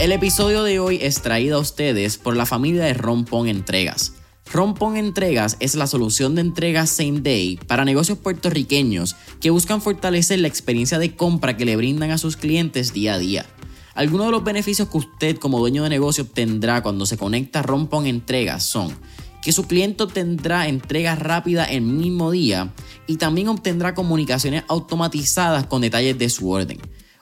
El episodio de hoy es traído a ustedes por la familia de Rompón Entregas. Rompón Entregas es la solución de entregas same day para negocios puertorriqueños que buscan fortalecer la experiencia de compra que le brindan a sus clientes día a día. Algunos de los beneficios que usted como dueño de negocio obtendrá cuando se conecta a Rompón Entregas son que su cliente tendrá entrega rápida el mismo día y también obtendrá comunicaciones automatizadas con detalles de su orden.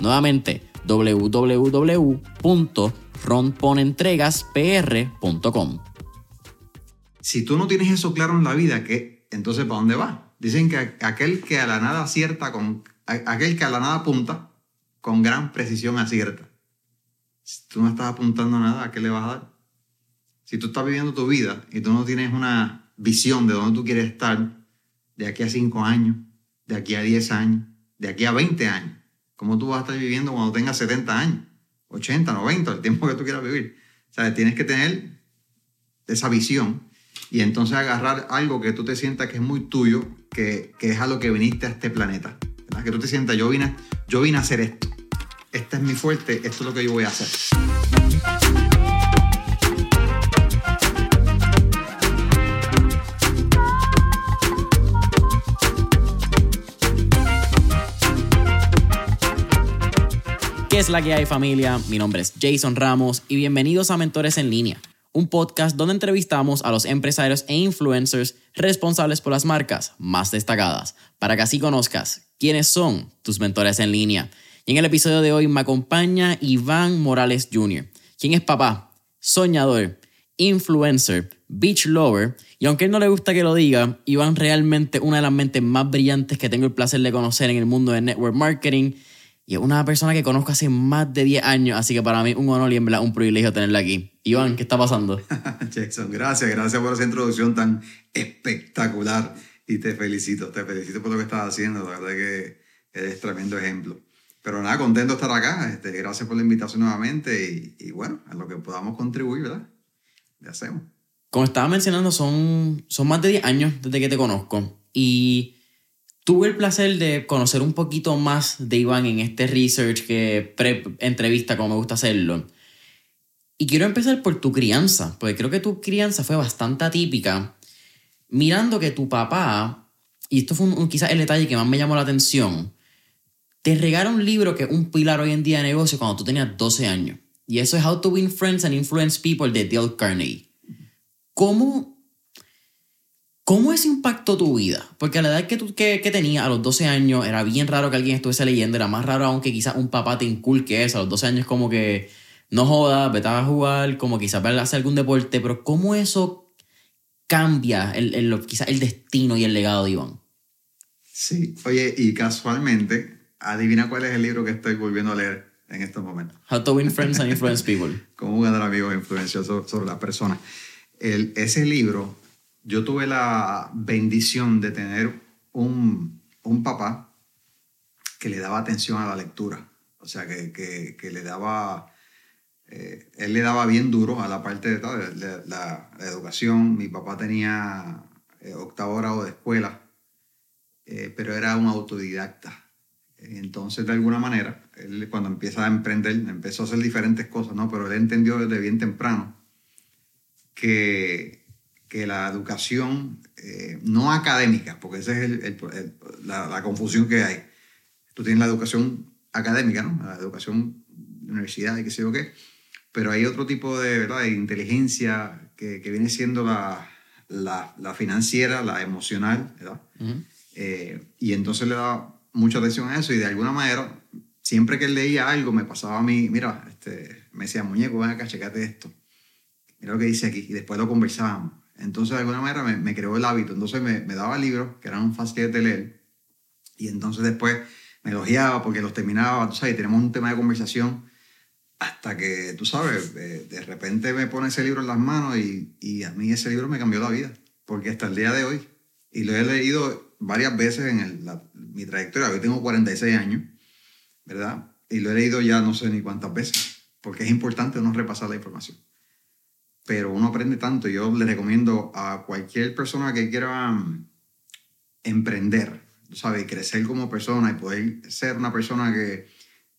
Nuevamente, www.ronponentregaspr.com. Si tú no tienes eso claro en la vida, ¿qué? entonces ¿para dónde vas? Dicen que aquel que a la nada acierta, con, aquel que a la nada apunta, con gran precisión acierta. Si tú no estás apuntando nada, ¿a qué le vas a dar? Si tú estás viviendo tu vida y tú no tienes una visión de dónde tú quieres estar de aquí a 5 años, de aquí a 10 años, de aquí a 20 años, ¿cómo tú vas a estar viviendo cuando tengas 70 años, 80, 90, el tiempo que tú quieras vivir? O sea, tienes que tener esa visión y entonces agarrar algo que tú te sientas que es muy tuyo, que, que es a lo que viniste a este planeta. Que tú te sientas, yo vine, yo vine a hacer esto. Este es mi fuerte, esto es lo que yo voy a hacer. ¿Qué es la que hay familia? Mi nombre es Jason Ramos y bienvenidos a Mentores en línea, un podcast donde entrevistamos a los empresarios e influencers responsables por las marcas más destacadas, para que así conozcas quiénes son tus mentores en línea. Y en el episodio de hoy me acompaña Iván Morales Jr., quien es papá, soñador, influencer, beach lover, y aunque él no le gusta que lo diga, Iván realmente una de las mentes más brillantes que tengo el placer de conocer en el mundo de network marketing y es una persona que conozco hace más de 10 años, así que para mí un honor y en un privilegio tenerla aquí. Iván, ¿qué está pasando? Jackson, gracias, gracias por esa introducción tan espectacular y te felicito, te felicito por lo que estás haciendo, la verdad que eres tremendo ejemplo. Pero nada, contento de estar acá, este, gracias por la invitación nuevamente y, bueno, a lo que podamos contribuir, ¿verdad? Le hacemos. Como estaba mencionando, son, son más de 10 años desde que te conozco y Tuve el placer de conocer un poquito más de Iván en este research que pre-entrevista, como me gusta hacerlo. Y quiero empezar por tu crianza, porque creo que tu crianza fue bastante atípica. Mirando que tu papá, y esto fue quizás el detalle que más me llamó la atención, te regala un libro que es un pilar hoy en día de negocio cuando tú tenías 12 años. Y eso es How to Win Friends and Influence People de Dale Carnegie. ¿Cómo ¿Cómo eso impactó tu vida? Porque a la edad que, tú, que, que tenías, a los 12 años, era bien raro que alguien estuviese leyendo, era más raro aunque quizás un papá te inculque eso. A los 12 años como que no jodas, vete a jugar, como quizás hacer algún deporte, pero ¿cómo eso cambia el, el, quizás el destino y el legado de Iván? Sí, oye, y casualmente, adivina cuál es el libro que estoy volviendo a leer en estos momentos. How to Win Friends and Influence People. Cómo ganar amigos e influenciosos sobre las personas. El, ese libro yo tuve la bendición de tener un, un papá que le daba atención a la lectura. O sea, que, que, le daba, eh, él le daba bien duro a la parte de, la, educación. Mi papá tenía eh, octavo grado de escuela, eh, pero era un autodidacta. Entonces, de alguna manera, él cuando empieza a emprender, empezó a hacer diferentes cosas, ¿no? Pero él entendió desde bien temprano que que la educación eh, no académica, porque esa es el, la, confusión que hay. Tú tienes la educación académica, ¿no? La educación de universidad y qué sé yo qué, pero hay otro tipo de, ¿verdad? de inteligencia que, que, viene siendo la, la, la, financiera, la emocional, ¿verdad? Eh, y entonces le da mucha atención a eso y de alguna manera, siempre que él leía algo, me pasaba a mí, mira, este, me decía, muñeco, ven acá, checate esto. Mira lo que dice aquí. Y después lo conversábamos. Entonces, de alguna manera me, creó el hábito. Entonces, me, me, daba libros que eran fáciles de leer. Y entonces, después me elogiaba porque los terminaba, y tenemos un tema de conversación hasta que, tú sabes, de, repente me pone ese libro en las manos y, y, a mí ese libro me cambió la vida, porque hasta el día de hoy, y lo he leído varias veces en mi trayectoria, hoy tengo 46 años, ¿verdad? Y lo he leído ya no sé ni cuántas veces, porque es importante no repasar la información. Pero uno aprende tanto, yo le recomiendo a cualquier persona que quiera mm, emprender, ¿sabes? Y crecer como persona y poder ser una persona que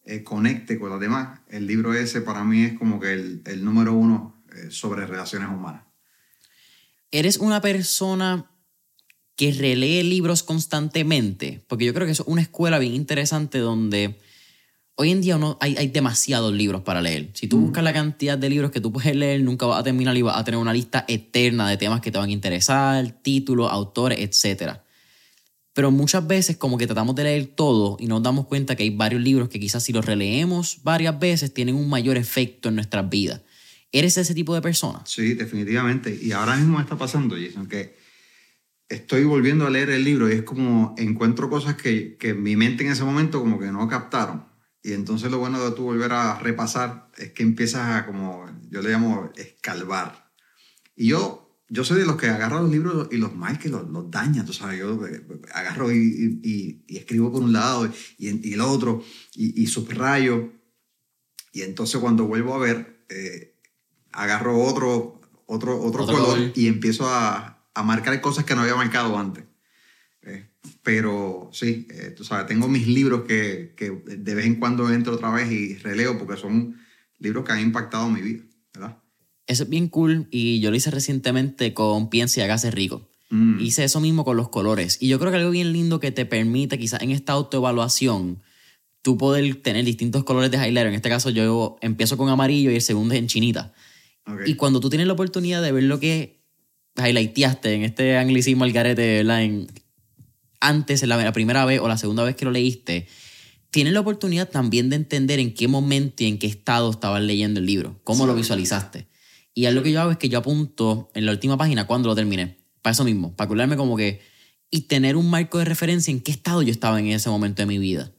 eh, conecte con las demás, el libro ese para mí es como que el, el número uno eh, sobre relaciones humanas. ¿Eres una persona que relee libros constantemente? Porque yo creo que es una escuela bien interesante donde hoy en día hay, hay, demasiados libros para leer. Si tú mm. buscas la cantidad de libros que tú puedes leer, nunca vas a terminar y vas a tener una lista eterna de temas que te van a interesar, títulos, autores, etcétera pero muchas veces como que tratamos de leer todo y nos damos cuenta que hay varios libros que quizás si los releemos varias veces tienen un mayor efecto en nuestras vidas. ¿Eres ese tipo de persona? Sí, definitivamente. Y ahora mismo me está pasando, Jason, que estoy volviendo a leer el libro y es como encuentro cosas que, que mi mente en ese momento como que no captaron. Y entonces lo bueno de tú volver a repasar es que empiezas a como, yo le llamo escalvar. Y yo yo soy de los que agarro los libros y los mal que los, los daña, tú sabes, yo eh, agarro y, y, y escribo por un lado y, y el otro y, subrayo. Y entonces cuando vuelvo a ver, eh, agarro otro, otro, otro, color, y empiezo a, a, marcar cosas que no había marcado antes. Eh, pero sí, tú sabes, tengo mis libros que, que de vez en cuando entro otra vez y releo porque son libros que han impactado mi vida, ¿verdad? Eso es bien cool y yo lo hice recientemente con Piensa y hágase rico. Mm. Hice eso mismo con los colores. Y yo creo que algo bien lindo que te permite quizás en esta autoevaluación tú poder tener distintos colores de highlighter. En este caso yo empiezo con amarillo y el segundo es en chinita. Y cuando tú tienes la oportunidad de ver lo que highlighteaste en este anglicismo al garete, En, antes, la, la primera vez o la segunda vez que lo leíste, tienes la oportunidad también de entender en qué momento y en qué estado estabas leyendo el libro, cómo lo visualizaste. Y algo que yo hago es que yo apunto en la última página cuando lo terminé. Para eso mismo, para curarme como que... Y tener un marco de referencia en qué estado yo estaba en ese momento de mi vida.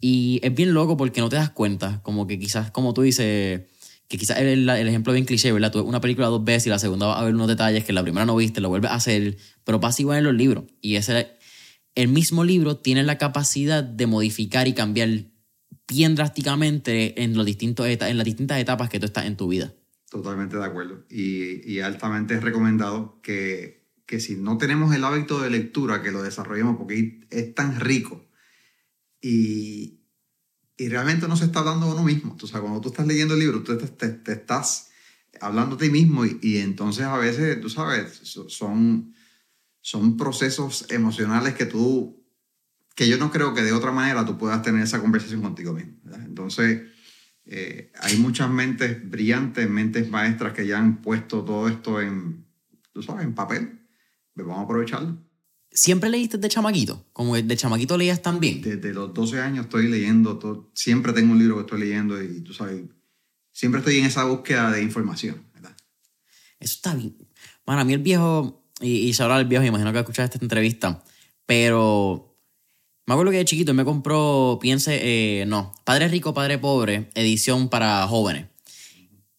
Y es bien loco porque no te das cuenta. Como que quizás, como tú dices, que quizás el, el ejemplo bien cliché, ¿verdad? Tú ves una película dos veces y la segunda va a ver unos detalles que la primera no viste, lo vuelves a hacer, pero pasa igual en los libros. Y ese, el mismo libro tiene la capacidad de modificar y cambiar bien drásticamente en, los distintos, en las distintas etapas que tú estás en tu vida. Totalmente de acuerdo. Y, y altamente recomendado que, que, si no tenemos el hábito de lectura, que lo desarrollemos porque es tan rico y, y realmente no se está hablando de uno mismo. O sea, cuando tú estás leyendo el libro, tú te, te, estás hablando de ti mismo y, y, entonces a veces, tú sabes, son, son procesos emocionales que tú, que yo no creo que de otra manera tú puedas tener esa conversación contigo mismo. Entonces eh, hay muchas mentes brillantes, mentes maestras que ya han puesto todo esto en, tú sabes, en papel. Pues vamos a aprovecharlo. ¿Siempre leíste de chamaquito? ¿Como de chamaquito leías también? Desde los 12 años estoy leyendo, todo, siempre tengo un libro que estoy leyendo y tú sabes, siempre estoy en esa búsqueda de información, ¿verdad? Eso está bien. Bueno, a mí el viejo, y, y el viejo, imagino que escuchaste esta entrevista, pero me acuerdo que de chiquito me compró, piense, eh, no, Padre Rico, Padre Pobre, edición para jóvenes.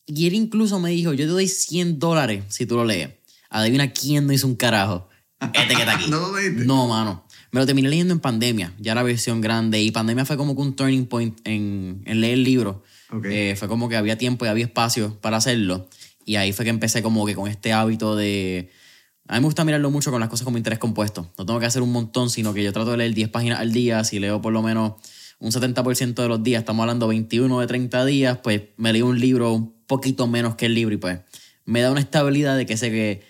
Y él incluso me dijo, yo te doy 100 dólares si tú lo lees. Adivina quién no hizo un carajo. Este que está aquí. no, no, mano. Me lo terminé leyendo en pandemia, ya la versión grande. Y pandemia fue como que un turning point en, en leer el libro. Eh, fue como que había tiempo y había espacio para hacerlo. Y ahí fue que empecé como que con este hábito de a mí me gusta mirarlo mucho con las cosas como interés compuesto. No tengo que hacer un montón, sino que yo trato de leer 10 páginas al día. Si leo por lo menos un 70% de los días, estamos hablando 21 de 30 días, pues me leo un libro un poquito menos que el libro y pues me da una estabilidad de que sé que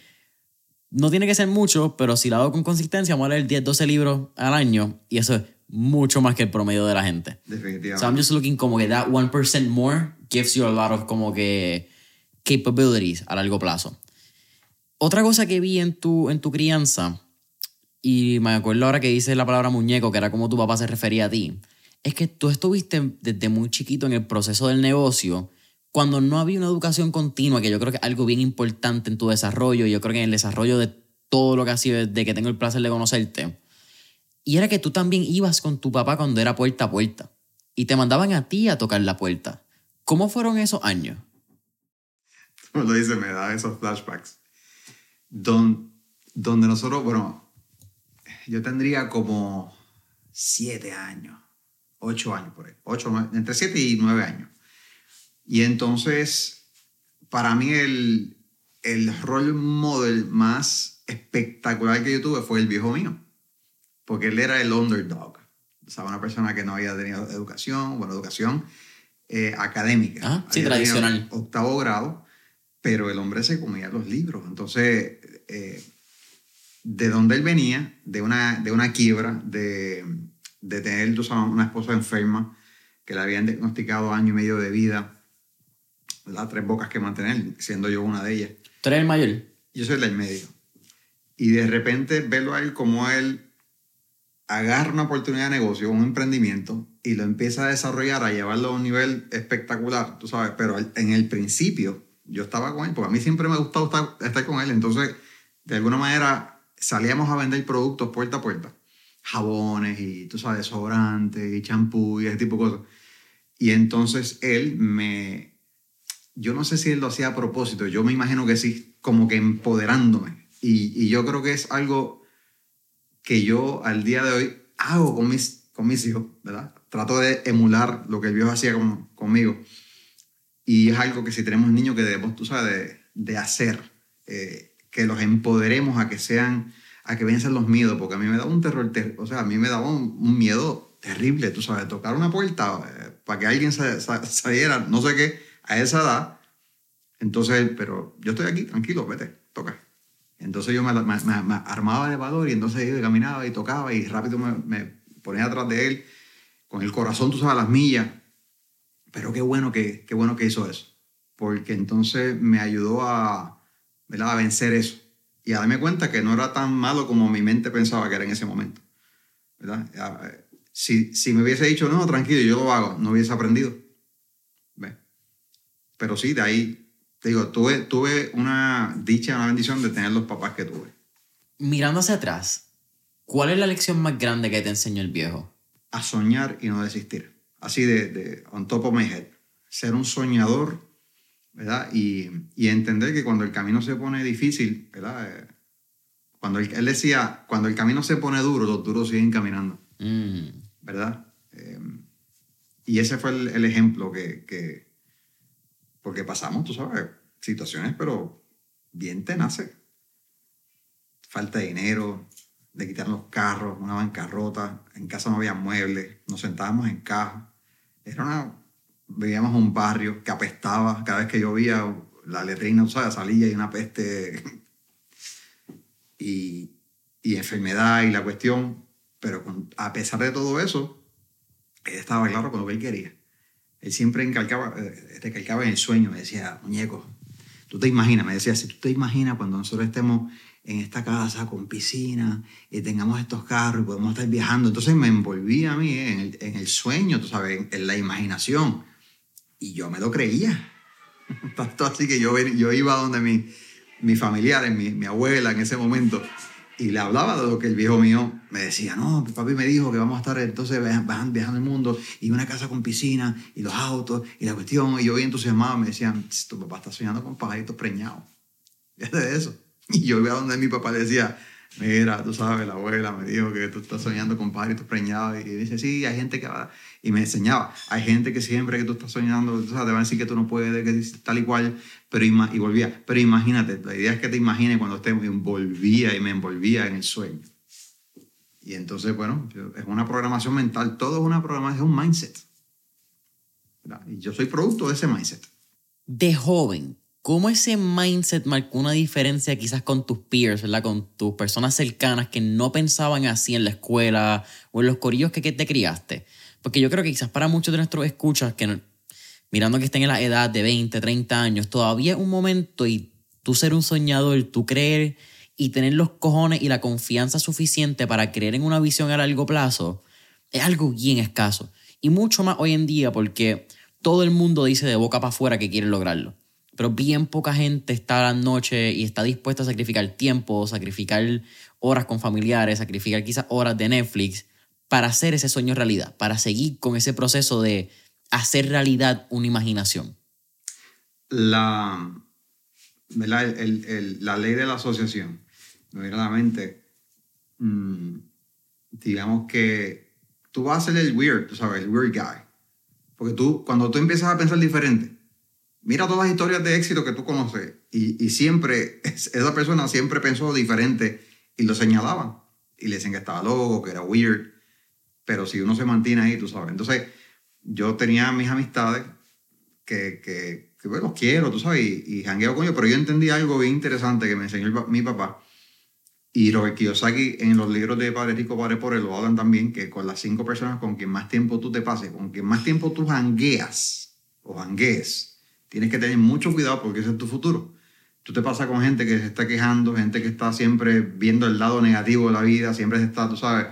no tiene que ser mucho, pero si lo hago con consistencia, vamos a leer 10, 12 libros al año y eso es mucho más que el promedio de la gente. Definitivamente. So I'm just looking como que that 1% more gives you a lot of como que capabilities a largo plazo. Otra cosa que vi en tu, en tu crianza, y me acuerdo ahora que dices la palabra muñeco, que era como tu papá se refería a ti, es que tú estuviste desde muy chiquito en el proceso del negocio cuando no había una educación continua, que yo creo que es algo bien importante en tu desarrollo, yo creo que en el desarrollo de todo lo que ha sido desde que tengo el placer de conocerte, Y era que tú también ibas con tu papá cuando era puerta a puerta. Y te mandaban a ti a tocar la puerta. ¿Cómo fueron esos años? Como lo dice, me da esos flashbacks. Don, donde nosotros, bueno, yo tendría como siete años, ocho años por ahí, ocho, entre siete y nueve años. Y entonces, para mí el, el rol model más espectacular que yo tuve fue el viejo mío, porque él era el underdog, o sea, una persona que no había tenido educación, buena educación eh, académica. Ah, sí, tradicional. Octavo grado, pero el hombre se comía los libros. Entonces, eh, de donde él venía, de una, de una quiebra, de, de tener una esposa enferma, que le habían diagnosticado año y medio de vida, las tres bocas que mantener, siendo yo una de ellas. ¿Tú eres el mayor? Yo soy el del medio. Y de repente verlo a él como él agarra una oportunidad de negocio, un emprendimiento, y lo empieza a desarrollar, a llevarlo a un nivel espectacular, tú sabes, pero en el principio yo estaba con él, porque a mí siempre me ha gustado estar, con él, entonces de alguna manera salíamos a vender productos puerta a puerta, jabones y, tú sabes, sobrantes y champú y ese tipo de cosas. Y entonces él me, yo no sé si él lo hacía a propósito, yo me imagino que sí, como que empoderándome. Y, y yo creo que es algo que yo al día de hoy hago con mis, con mis hijos, ¿verdad? Trato de emular lo que el viejo hacía conmigo. Y es algo que si tenemos niños que debemos, tú sabes, de, hacer, eh, que los empoderemos a que sean, a que venzan los miedos, porque a mí me da un terror, o sea, a mí me daba un, miedo terrible, tú sabes, tocar una puerta eh, para que alguien saliera, no sé qué, a esa edad. Entonces, pero yo estoy aquí, tranquilo, vete, toca. Entonces yo me, armaba de valor y entonces yo caminaba y tocaba y rápido me, ponía atrás de él con el corazón, tú sabes, a las millas. Pero qué bueno que, qué bueno que hizo eso, porque entonces me ayudó a, a vencer eso y a darme cuenta que no era tan malo como mi mente pensaba que era en ese momento. ¿verdad? Eh, si, si me hubiese dicho, no, tranquilo, yo lo hago, no hubiese aprendido. Pero sí, de ahí te digo, tuve, tuve una dicha, una bendición de tener los papás que tuve. Mirando hacia atrás, ¿cuál es la lección más grande que te enseñó el viejo? A soñar y no desistir. Así de, de on top of my head. Ser un soñador, ¿verdad? Y, y entender que cuando el camino se pone difícil, ¿verdad? Eh, cuando él, decía, cuando el camino se pone duro, los duros siguen caminando. Mm. ¿Verdad? Eh, y ese fue el, el ejemplo que, que, porque pasamos, tú sabes, situaciones, pero bien tenaces. Falta de dinero, de quitar los carros, una bancarrota, en casa no había muebles, nos sentábamos en caja. Era una, vivíamos un barrio que apestaba. Cada vez que llovía, la letrina, sabes, salía y una peste. Y, y enfermedad y la cuestión, pero a pesar de todo eso, él estaba claro con lo que él quería. Él siempre encalcaba, eh, te calcaba en el sueño, me decía, muñeco, tú te imaginas, me decía, si tú te imaginas cuando nosotros estemos en esta casa con piscina y tengamos estos carros y podemos estar viajando, entonces me envolvía a mí en el, en el sueño, tú sabes, en, la imaginación. Y yo me lo creía. Tanto así que yo, yo iba donde mi, mis familiares, mi, mi abuela en ese momento, y le hablaba de lo que el viejo mío me decía, no, papi me dijo que vamos a estar entonces viajando el mundo y una casa con piscina y los autos y la cuestión. Y yo bien entusiasmado me decían, tu papá está soñando con pajaritos preñados. Fíjate de eso. Y yo iba donde mi papá le decía, mira, tú sabes, la abuela me dijo que tú estás soñando con pajaritos preñados. Y dice, sí, hay gente que va... Y me enseñaba, hay gente que siempre que tú estás soñando, tú sabes, te van a decir que tú no puedes, que tal y cual, pero y volvía. Pero imagínate, la idea es que te imagines cuando te envolvía y me envolvía en el sueño. Y entonces, bueno, es una programación mental, todo es una programación, es un mindset. Y yo soy producto de ese mindset. De joven, ¿cómo ese mindset marcó una diferencia quizás con tus peers, ¿verdad? con tus personas cercanas que no pensaban así en la escuela o en los corillos que, te criaste? Porque yo creo que quizás para muchos de nuestros escuchas que mirando que estén en la edad de 20, 30 años, todavía es un momento y tú ser un soñador, tú creer y tener los cojones y la confianza suficiente para creer en una visión a largo plazo, es algo bien escaso. Y mucho más hoy en día porque todo el mundo dice de boca para afuera que quiere lograrlo. Pero bien poca gente está a la noche y está dispuesta a sacrificar tiempo, sacrificar horas con familiares, sacrificar quizás horas de Netflix para hacer ese sueño realidad, para seguir con ese proceso de hacer realidad una imaginación? La, la ley de la asociación, me la mente, mm, digamos que tú vas a ser el weird, sabes, el weird guy. Porque tú, cuando tú empiezas a pensar diferente, mira todas las historias de éxito que tú conoces y, y siempre, esa persona siempre pensó diferente y lo señalaban. Y le decían que estaba loco, que era weird. Pero si uno se mantiene ahí, tú sabes. Entonces, yo tenía mis amistades que, que, que bueno, los quiero, tú sabes, y, jangueo con ellos, pero yo entendí algo bien interesante que me enseñó mi papá. Y Robert Kiyosaki en los libros de Padre Rico, Padre Pobre lo hablan también, que con las cinco personas con quien más tiempo tú te pases, con quien más tiempo tú jangueas o janguees, tienes que tener mucho cuidado porque ese es tu futuro. Tú te pasas con gente que se está quejando, gente que está siempre viendo el lado negativo de la vida, siempre está, tú sabes,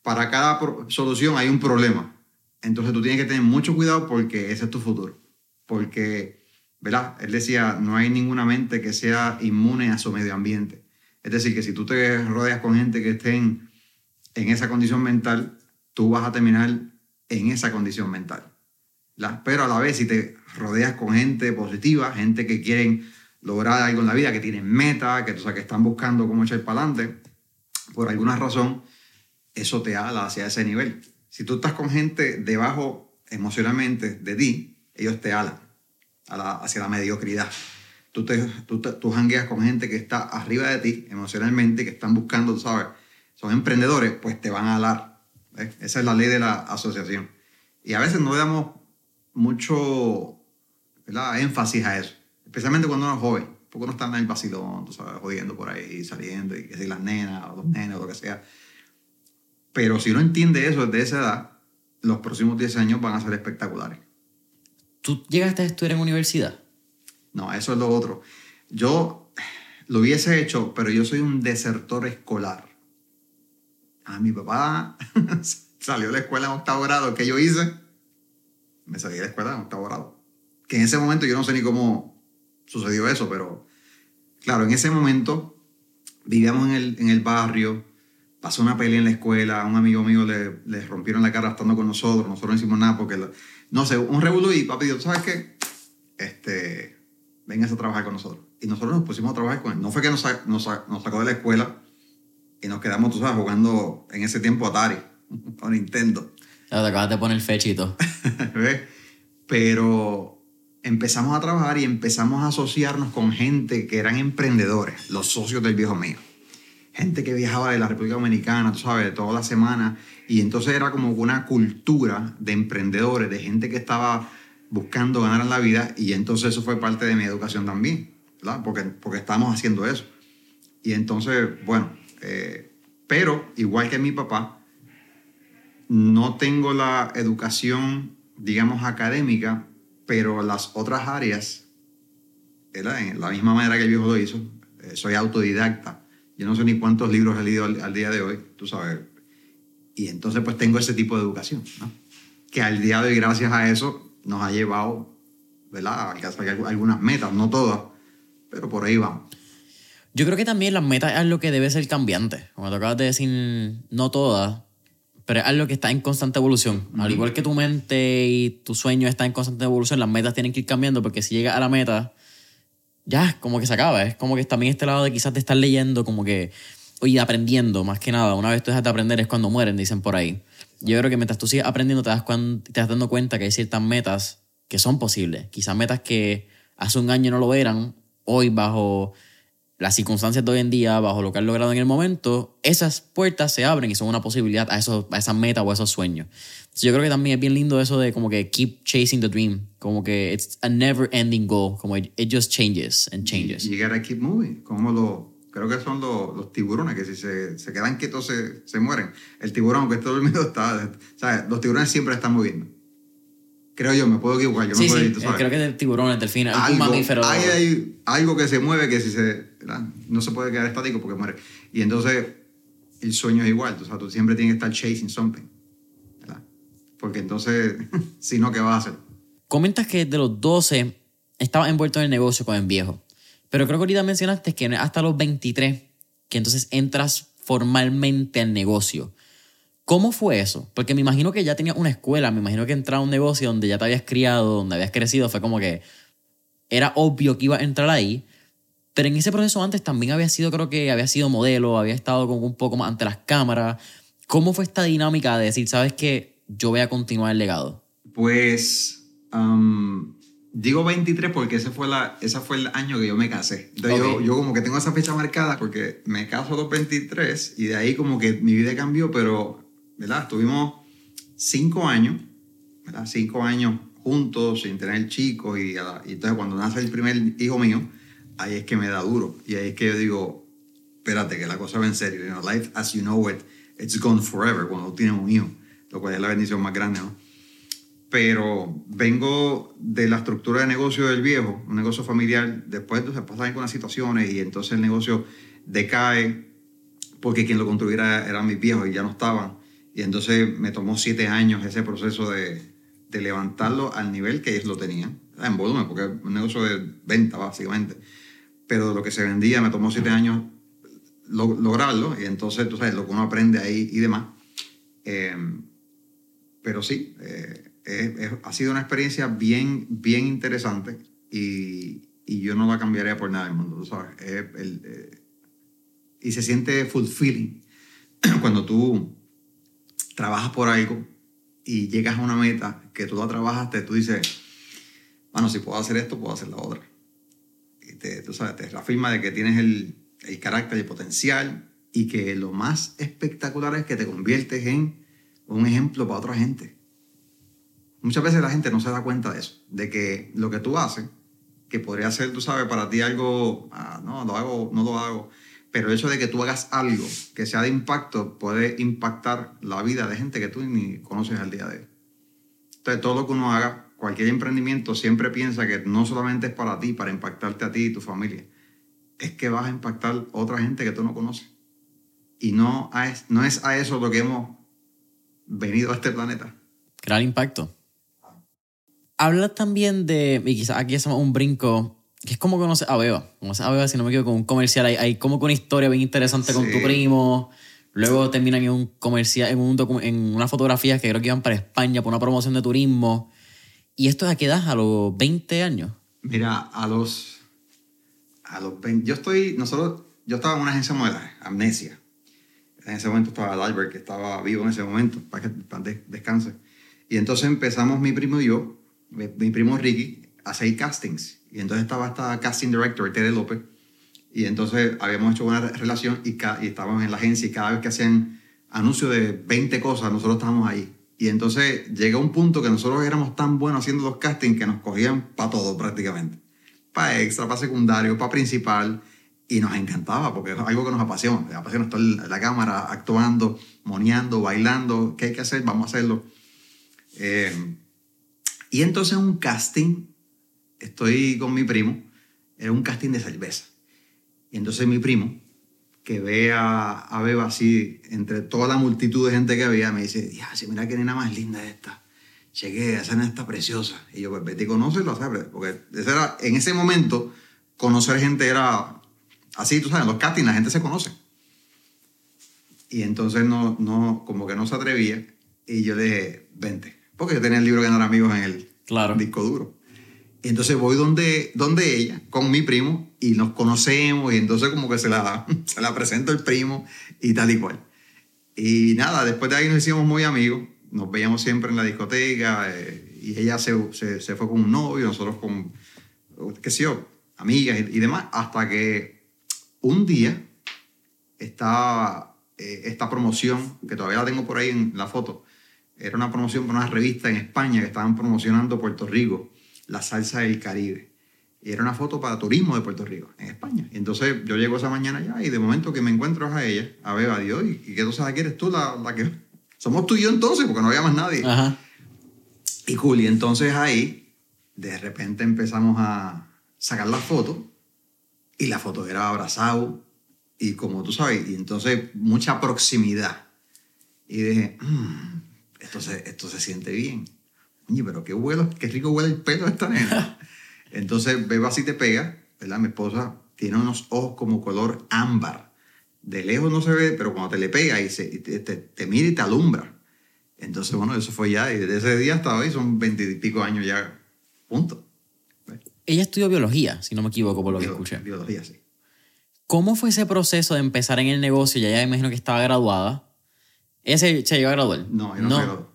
para cada solución hay un problema. Entonces tú tienes que tener mucho cuidado porque ese es tu futuro. Porque, ¿verdad? Él decía, no hay ninguna mente que sea inmune a su medio ambiente. Es decir, que si tú te rodeas con gente que estén en esa condición mental, tú vas a terminar en esa condición mental. Pero a la vez, si te rodeas con gente positiva, gente que quieren lograr algo en la vida, que tienen meta, que, que están buscando cómo echar para adelante, por alguna razón, eso te ala hacia ese nivel. Si tú estás con gente debajo emocionalmente de ti, ellos te alan hacia la mediocridad. Tú, te, tú, tú jangueas con gente que está arriba de ti emocionalmente, que están buscando, ¿sabes? Son emprendedores, pues te van a alar. Esa es la ley de la asociación. Y a veces no le damos mucho énfasis a eso, especialmente cuando uno es joven, porque uno está en el vacilón, tú sabes, jodiendo por ahí, saliendo, y que si las nenas o los nenes o lo que sea. Pero si uno entiende eso desde esa edad, los próximos 10 años van a ser espectaculares. ¿Tú llegaste a estudiar en universidad? No, eso es lo otro. Yo lo hubiese hecho, pero yo soy un desertor escolar. A mi papá salió de la escuela en octavo grado. ¿Qué yo hice? Me salí de la escuela en octavo. Que en ese momento yo no sé ni cómo sucedió eso, pero claro, en ese momento vivíamos en el, en el barrio, pasó una pelea en la escuela, a un amigo mío le, le, rompieron la cara estando con nosotros, nosotros no hicimos nada porque, no sé, un revuelo y papi dijo, ¿sabes qué? Este, vengas a trabajar con nosotros. Y nosotros nos pusimos a trabajar con él. No fue que nos, nos, nos sacó de la escuela y nos quedamos, tú sabes, jugando en ese tiempo Atari o Nintendo. Te acabas de poner fechito. Pero empezamos a trabajar y empezamos a asociarnos con gente que eran emprendedores, los socios del viejo mío. Gente que viajaba de la República Dominicana, tú sabes, toda la semana. Y entonces era como una cultura de emprendedores, de gente que estaba buscando ganar en la vida y entonces eso fue parte de mi educación también, ¿verdad? Porque, porque estamos haciendo eso. Y entonces, bueno, eh, pero igual que mi papá, no tengo la educación, digamos, académica, pero las otras áreas, ¿verdad? En la misma manera que el viejo lo hizo, eh, soy autodidacta. Yo no sé ni cuántos libros he leído al, día de hoy, tú sabes. Y entonces pues tengo ese tipo de educación, ¿no? Que al día de hoy, gracias a eso, nos ha llevado ¿verdad? alcanzar algunas metas, no todas, pero por ahí vamos. Yo creo que también las metas es algo que debe ser cambiante. Como te acabas de decir, no todas, pero es algo que está en constante evolución. Al igual que tu mente y tu sueño está en constante evolución, las metas tienen que ir cambiando porque si llegas a la meta, ya, como que se acaba. Es como que también este lado de quizás de estar leyendo, como que, oye, aprendiendo, más que nada. Una vez tú dejas de aprender es cuando mueren, dicen por ahí yo creo que mientras tú sigues aprendiendo te das, te das dando cuenta que hay ciertas metas que son posibles. Quizás metas que hace un año no lo eran, hoy bajo las circunstancias de hoy en día, bajo lo que has logrado en el momento, esas puertas se abren y son una posibilidad a, eso, a esas metas o a esos sueños. yo creo que también es bien lindo eso de como que keep chasing the dream, como que it's a never ending goal, como it, just changes and changes. You gotta keep moving, como lo creo que son los, los tiburones, que si se, se, quedan quietos se, se mueren. El tiburón, aunque esté dormido, está. Sea, los tiburones siempre están moviendo. Creo yo, me puedo equivocar. Yo sí, sí, eh, creo que el tiburón, el delfín, algo, mamífero. Hay, hay, algo que se mueve que si se. No se puede quedar estático porque muere. Y entonces, el sueño es igual. O sea, tú siempre tienes que estar chasing something. Porque entonces, si no, ¿qué vas a hacer? Comentas que de los 12 estabas envuelto en el negocio con el viejo. Pero creo que ahorita mencionaste que hasta los 23, que entonces entras formalmente al negocio. ¿Cómo fue eso? Porque me imagino que ya tenías una escuela, me imagino que entrar a un negocio donde ya te habías criado, donde habías crecido, fue como que era obvio que iba a entrar ahí. Pero en ese proceso antes también había sido, creo que había sido modelo, había estado como un poco más ante las cámaras. ¿Cómo fue esta dinámica de decir, sabes que yo voy a continuar el legado? Pues digo 23 porque ese fue, la, ese fue el año que yo me casé. Entonces yo, yo, como que tengo esa fecha marcada porque me caso a los 23 y de ahí como que mi vida cambió, pero, ¿verdad? Estuvimos cinco años, ¿verdad? Cinco años juntos sin tener chicos y, y entonces cuando nace el primer hijo mío, ahí es que me da duro y ahí es que yo digo, espérate, que la cosa va en serio. You know, life as you know it, it's gone forever cuando tienes un hijo, lo cual es la bendición más grande, ¿no? pero vengo de la estructura de negocio del viejo, un negocio familiar, después se pasan algunas situaciones y entonces el negocio decae porque quien lo construyera eran mis viejos y ya no estaban. Y entonces me tomó siete años ese proceso de, de levantarlo al nivel que ellos lo tenían, en volumen, porque es un negocio de venta básicamente. Pero lo que se vendía me tomó siete años lograrlo y entonces tú sabes lo que uno aprende ahí y demás. Eh, pero sí, eh, ha sido una experiencia bien, bien interesante y, yo no la cambiaría por nada del mundo, tú sabes. Eh, y se siente fulfilling cuando tú trabajas por algo y llegas a una meta que tú la trabajaste, tú dices, bueno, si puedo hacer esto, puedo hacer la otra. Te, tú sabes, te reafirma de que tienes el, el carácter y potencial y que lo más espectacular es que te conviertes en un ejemplo para otra gente. Muchas veces la gente no se da cuenta de eso, de que lo que tú haces, que podría ser, tú sabes, para ti algo, ah, no, lo hago, no lo hago, pero el hecho de que tú hagas algo que sea de impacto puede impactar la vida de gente que tú ni conoces al día de hoy. Entonces, todo lo que uno haga, cualquier emprendimiento, siempre piensa que no solamente es para ti, para impactarte a ti y tu familia, es que vas a impactar a otra gente que tú no conoces. Y no, no es a eso lo que hemos venido a este planeta. Crear impacto habla también de, y quizás aquí hacemos un brinco, que es como conoces a Beba. Conoces a Beba, si no me equivoco, con un comercial. Hay, hay como con una historia bien interesante con tu primo. Luego terminan en un comercial, en, un en una fotografía que creo que iban para España por una promoción de turismo. ¿Y esto es a qué edad? ¿A los 20 años? Mira, a los, a los 20. Yo estoy, nosotros, yo estaba en una agencia modelaje, Amnesia. En ese momento estaba Albert, que estaba vivo en ese momento, para que descanse. Y entonces empezamos mi primo y yo mi primo Ricky hace castings. Y entonces estaba esta casting director, Tere López. Y entonces habíamos hecho una relación y, y estábamos en la agencia y cada vez que hacían anuncios de 20 cosas, nosotros estábamos ahí. Y entonces llega un punto que nosotros éramos tan buenos haciendo los castings que nos cogían para todo prácticamente. Para extra, para secundario, para principal. Y nos encantaba porque es algo que nos apasiona. Nos apasiona estar en la cámara actuando, moneando, bailando. ¿Qué hay que hacer? Vamos a hacerlo. Eh, y entonces un casting, estoy con mi primo, era un casting de cerveza. Y entonces mi primo, que ve a, a Beba así, entre toda la multitud de gente que había, me dice, ya, si mira qué nena más linda esta. Llegué, esa nena está preciosa. Y yo, pues vete y conócelo, ¿sabes? Porque era, en ese momento, conocer gente era así, tú sabes, en los castings la gente se conoce. Y entonces no, no, como que no se atrevía. Y yo le dije, vente porque yo tenía el libro Ganar Amigos en el disco duro. Entonces voy donde, donde ella, con mi primo, y nos conocemos, y entonces como que se la, se la presento el primo y tal y cual. Y nada, después de ahí nos hicimos muy amigos, nos veíamos siempre en la discoteca, eh, y ella se, se, se, fue con un novio, nosotros con, qué sé yo, amigas y, demás, hasta que un día estaba eh, esta promoción, que todavía la tengo por ahí en la foto, era una promoción para una revista en España que estaban promocionando Puerto Rico, la salsa del Caribe. Y era una foto para turismo de Puerto Rico, en España. Y entonces yo llego esa mañana ya y de momento que me encuentro a ella, a ver, a Dios, ¿y qué cosa quieres tú? La, la, que... Somos tú y yo entonces, porque no había más nadie. Y cool, y entonces ahí, de repente empezamos a sacar la foto y la foto era abrazado y como tú sabes, y entonces mucha proximidad. Y dije, mmm, esto se, esto se siente bien. Oye, pero qué, huelo, qué rico huele el pelo de esta nena. Entonces, Beba así te pega, ¿verdad? Mi esposa tiene unos ojos como color ámbar. de lejos no se ve, pero cuando te le pega y, se, te, te, mira y te alumbra. Entonces, bueno, eso fue ya, y desde ese día hasta hoy son veintipico años ya, punto. Ella estudió biología, si no me equivoco por lo que escuché. Biología, sí. ¿Cómo fue ese proceso de empezar en el negocio? Ya ya imagino que estaba graduada. ¿Ella se, llegó a graduar? No, no, no. no.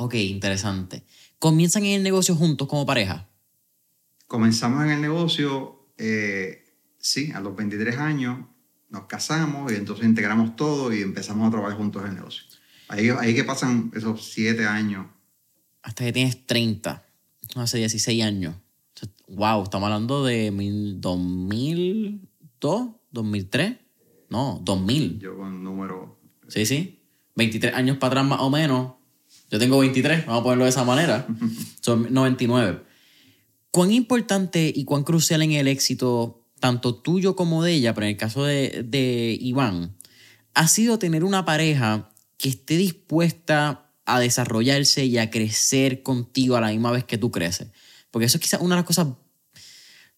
Ok, interesante. ¿Comienzan en el negocio juntos como pareja? Comenzamos en el negocio, eh, sí, a los 23 años nos casamos y entonces integramos todo y empezamos a trabajar juntos en el negocio. Ahí, ahí que pasan esos 7 años. Hasta que tienes 30, hace 16 años. Wow, estamos hablando de 2002, 2003, no, 2000. Yo con número... Sí, sí, 23 años para atrás más o menos. Yo tengo 23, vamos a ponerlo de esa manera. Son 99. ¿Cuán importante y cuán crucial en el éxito, tanto tuyo como de ella, pero en el caso de, de Iván, ha sido tener una pareja que esté dispuesta a desarrollarse y a crecer contigo a la misma vez que tú creces? Porque eso es quizás una de las cosas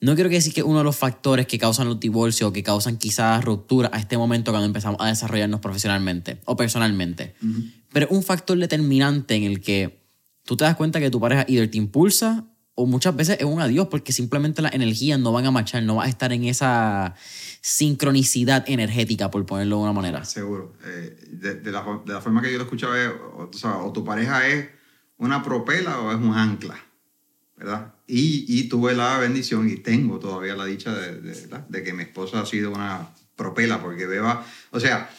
no quiero decir que uno de los factores que causan los divorcios o que causan quizás ruptura a este momento cuando empezamos a desarrollarnos profesionalmente o personalmente. Pero es un factor determinante en el que tú te das cuenta que tu pareja either te impulsa o muchas veces es un adiós porque simplemente las energías no van a marchar, no va a estar en esa sincronicidad energética, por ponerlo de una manera. Seguro. Eh, de, la, forma que yo lo escuchaba, o, o tu pareja es una propela o es un ancla, ¿verdad? Y, y, tuve la bendición y tengo todavía la dicha de, de, que mi esposa ha sido una propela, porque Beba, o sea,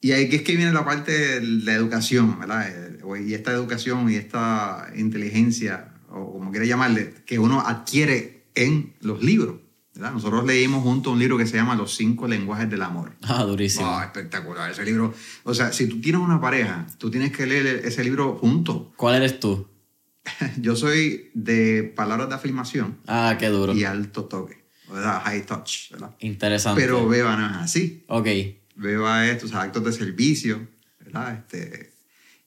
y ahí es que viene la parte de la educación, ¿verdad? Eh, y esta educación y esta inteligencia, o como quiera llamarle, que uno adquiere en los libros. ¿verdad? Nosotros leímos junto un libro que se llama Los cinco lenguajes del amor. Ah, durísimo. Oh, espectacular ese libro. O sea, si tú tienes una pareja, tú tienes que leer ese libro junto. ¿Cuál eres tú? yo soy de palabras de afirmación. Ah, qué duro. Y alto toque, ¿verdad? High touch, ¿verdad? Interesante. Pero Beba no es así. Ok. Beba es tus actos de servicio, ¿verdad? Este,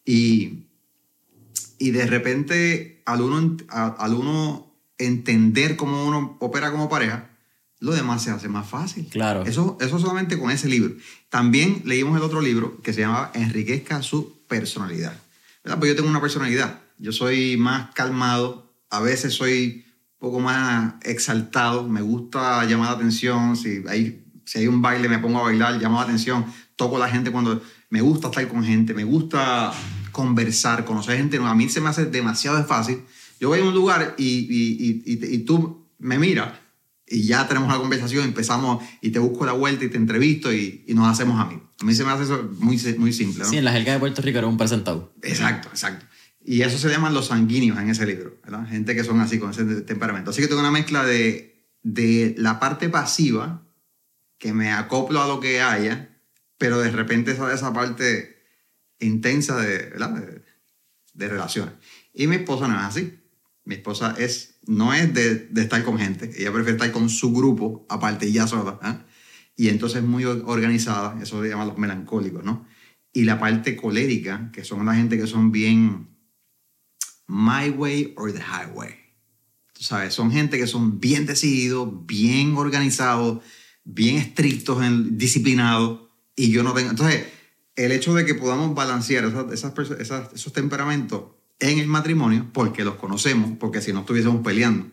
y, y de repente, al uno, al uno entender cómo uno opera como pareja, lo demás se hace más fácil. Claro. Eso, eso solamente con ese libro. También leímos el otro libro que se llamaba Enriquezca su personalidad. ¿verdad? Pues yo tengo una personalidad yo soy más calmado, a veces soy un poco más exaltado, me gusta llamar la atención, si hay, si hay un baile me pongo a bailar, llamo la atención, toco a la gente cuando me gusta estar con gente, me gusta conversar, conocer gente, a mí se me hace demasiado fácil. Yo voy a un lugar y, y, y, y tú me miras y ya tenemos una conversación, empezamos y te busco la vuelta y te entrevisto y, y, nos hacemos amigos. A mí se me hace eso muy, muy simple. ¿no? Sí, en la jerga de Puerto Rico era un presentado. Exacto, exacto. Y eso se llaman los sanguíneos en ese libro, ¿verdad? Gente que son así, con ese temperamento. Así que tengo una mezcla de, de la parte pasiva, que me acoplo a lo que haya, pero de repente esa, esa parte intensa de, ¿verdad? de, relaciones. Y mi esposa no es así. Mi esposa es, no es de, de, estar con gente, ella prefiere estar con su grupo, aparte ya sola. ¿eh? Y entonces es muy organizada, eso se llama los melancólicos, ¿no? Y la parte colérica, que son la gente que son bien my way or the highway. Tú sabes, son gente que son bien decididos, bien organizados, bien estrictos, disciplinados, y yo no tengo... Entonces, el hecho de que podamos balancear esas, esas, esos temperamentos en el matrimonio, porque los conocemos, porque si no estuviésemos peleando,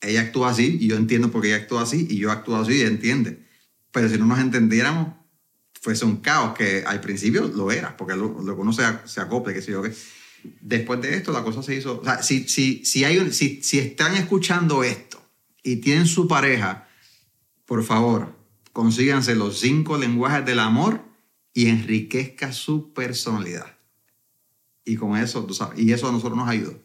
ella actúa así y yo entiendo por qué ella actúa así y yo actúo así y ella entiende. Pero si no nos entendiéramos, fuese un caos que al principio lo era, porque lo, que uno se, se acople, que sé yo qué después de esto la cosa se hizo, o sea, si, si, si, hay, si, si están escuchando esto y tienen su pareja, por favor, consíganse los cinco lenguajes del amor y enriquezca su personalidad. Y con eso, tú sabes, y eso a nosotros nos ayudó.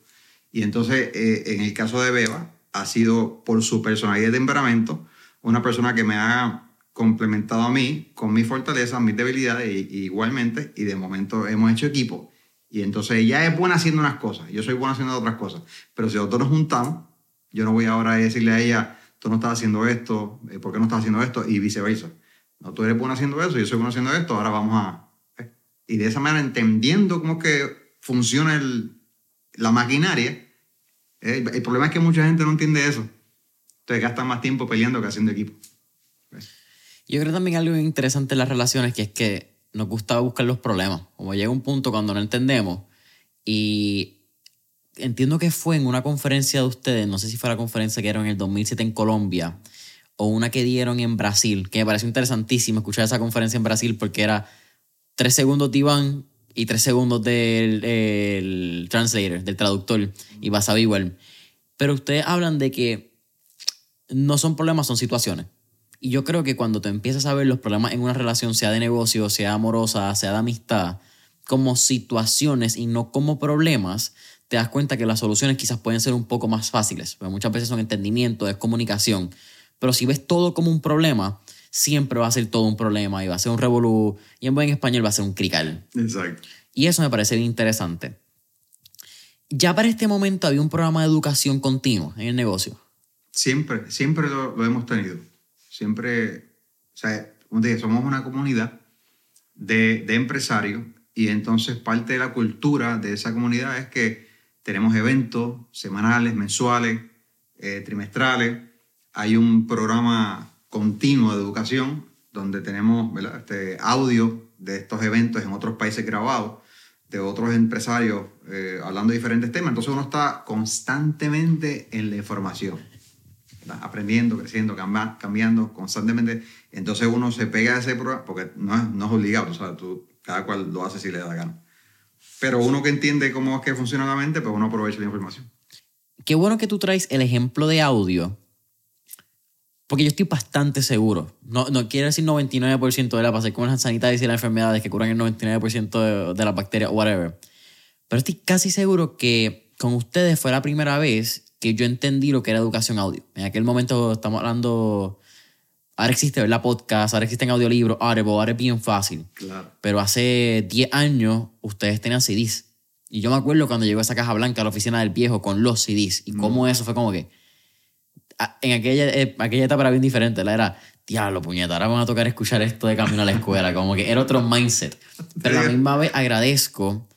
Y entonces, eh, en el caso de Beba, ha sido por su personalidad y temperamento, una persona que me ha complementado a mí con mis fortalezas, mis debilidades, igualmente, y de momento hemos hecho equipo y entonces ella es buena haciendo unas cosas, yo soy buena haciendo otras cosas. Pero si nosotros nos juntamos, yo no voy ahora a decirle a ella, tú no estás haciendo esto, eh, ¿por qué no estás haciendo esto? Y viceversa. No, tú eres buena haciendo eso, yo soy bueno haciendo esto, ahora vamos a... Eh. Y de esa manera, entendiendo cómo que funciona el, la maquinaria, eh, el problema es que mucha gente no entiende eso. Entonces gastan más tiempo peleando que haciendo equipo. Yo creo también algo interesante en las relaciones que es que nos gusta buscar los problemas. Como llega un punto cuando no entendemos y entiendo que fue en una conferencia de ustedes, no sé si fue la conferencia que dieron en el 2007 en Colombia o una que dieron en Brasil, que me pareció interesantísimo escuchar esa conferencia en Brasil porque era tres segundos de Iván y tres segundos del el translator, del traductor, y vas a igual. Pero ustedes hablan de que no son problemas, son situaciones. Y yo creo que cuando tú empiezas a ver los problemas en una relación, sea de negocio, sea amorosa, sea de amistad, como situaciones y no como problemas, te das cuenta que las soluciones quizás pueden ser un poco más fáciles. Porque muchas veces son entendimiento, es comunicación. Pero si ves todo como un problema, siempre va a ser todo un problema y va a ser un revolú. Y en buen español va a ser un crical. Exacto. Y eso me parece bien interesante. Ya para este momento había un programa de educación continuo en el negocio. Siempre, siempre lo, lo hemos tenido. Siempre, o sea, como dije, somos una comunidad de, de empresarios y entonces parte de la cultura de esa comunidad es que tenemos eventos semanales, mensuales, eh, trimestrales. Hay un programa continuo de educación donde tenemos. Este, audio de estos eventos en otros países grabados, de otros empresarios eh, hablando de diferentes temas. Entonces uno está constantemente en la información. Aprendiendo, creciendo, cambiando constantemente. Entonces uno se pega a ese programa, porque no es, no es obligado, o sea, tú, cada cual lo hace si le da la gana. Pero uno que entiende cómo es que funciona la mente, pues uno aprovecha la información. Qué bueno que tú traes el ejemplo de audio, porque yo estoy bastante seguro. No, no quiero decir 99% de la pasar con las sanitarias y las enfermedades que curan el 99% de, de las bacterias whatever. Pero estoy casi seguro que con ustedes fue la primera vez que yo entendí lo que era educación audio. En aquel momento estamos hablando. Ahora existe, ¿verdad? Podcast, ahora existen audiolibros, Audible, ahora es bien fácil. Claro. Pero hace 10 años ustedes tenían CDs. Y yo me acuerdo cuando llegó esa caja blanca a la oficina del viejo con los CDs. Y cómo eso fue como que. En aquella, eh, aquella etapa era bien diferente. La era, diablo, puñeta, ahora van a tocar escuchar esto de camino a la escuela. Como que era otro mindset. Pero a la misma vez agradezco.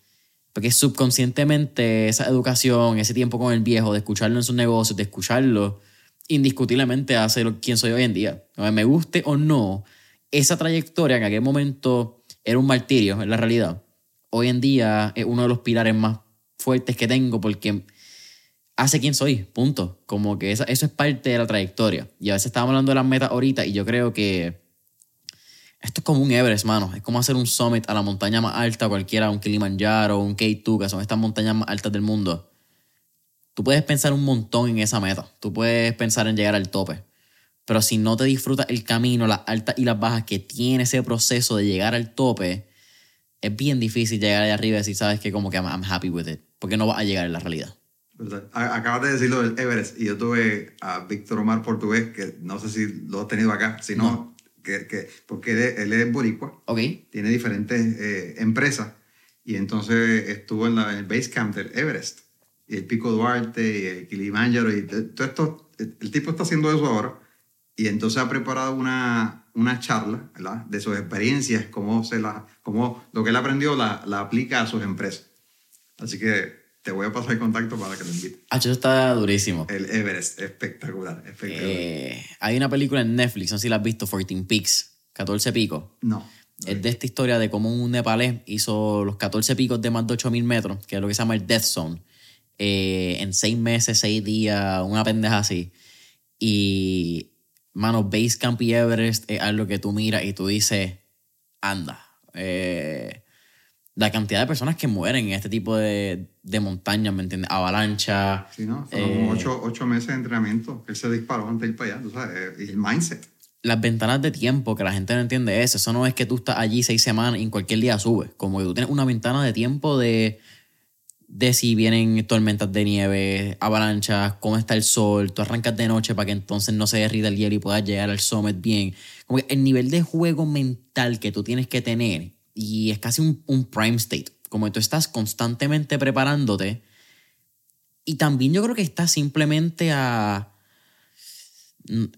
Porque subconscientemente esa educación, ese tiempo con el viejo, de escucharlo en sus negocios, de escucharlo, indiscutiblemente hace lo, quién soy hoy en día. Me guste o no, esa trayectoria en aquel momento era un martirio, en la realidad, hoy en día es uno de los pilares más fuertes que tengo porque hace quién soy, punto. Como que esa- eso es parte de la trayectoria. Y a veces estábamos hablando de las metas ahorita y yo creo que esto es como un Everest, mano. Es como hacer un summit a la montaña más alta, cualquiera, un Kilimanjaro, un K2, que son estas montañas más altas del mundo. Tú puedes pensar un montón en esa meta. Tú puedes pensar en llegar al tope. Pero si no te disfrutas el camino, las altas y las bajas que tiene ese proceso de llegar al tope, es bien difícil llegar allá arriba y decir, sabes que como que I'm, I'm happy with it. Porque no vas a llegar en la realidad. A- Acabas de decirlo del Everest y yo tuve a Víctor Omar Portugués, que no sé si lo has tenido acá, sino No. Que, que- porque él, es- boricua, tiene diferentes eh, empresas. Y entonces estuvo en, la, en el base camp del Everest. Y el Pico Duarte y el Kilimanjaro y todo esto, el, el tipo está haciendo eso ahora. Y entonces ha preparado una, una charla ¿verdad? de sus experiencias, cómo, se la, cómo lo que él aprendió la, la aplica a sus empresas. Así que te voy a pasar el contacto para que lo invites. Ah, eso está durísimo. El Everest, espectacular, espectacular. Eh, hay una película en Netflix, no sé si la has visto, 14 Peaks, 14 picos. no. Es de esta historia de cómo un nepalés hizo los 14 picos de más de 8000 metros, que es lo que se llama el Death Zone, eh, en seis meses, seis días, una pendeja así. Y, mano, Base Camp y Everest es algo que tú miras y tú dices, anda. Eh, la cantidad de personas que mueren en este tipo de, de montañas, ¿me entiendes? Avalancha. Sí, ¿no? Fueron eh, ocho, ocho meses de entrenamiento. Él se disparó antes de ir para allá, tú sabes. Y el mindset. las ventanas de tiempo, que la gente no entiende eso. Eso no es que tú estás allí seis semanas y en cualquier día subes. Como que tú tienes una ventana de tiempo de, de si vienen tormentas de nieve, avalanchas, cómo está el sol. Tú arrancas de noche para que entonces no se derrita el hielo y puedas llegar al summit bien. Como que el nivel de juego mental que tú tienes que tener y es casi un, un prime state. Como tú estás constantemente preparándote. Y también yo creo que estás simplemente a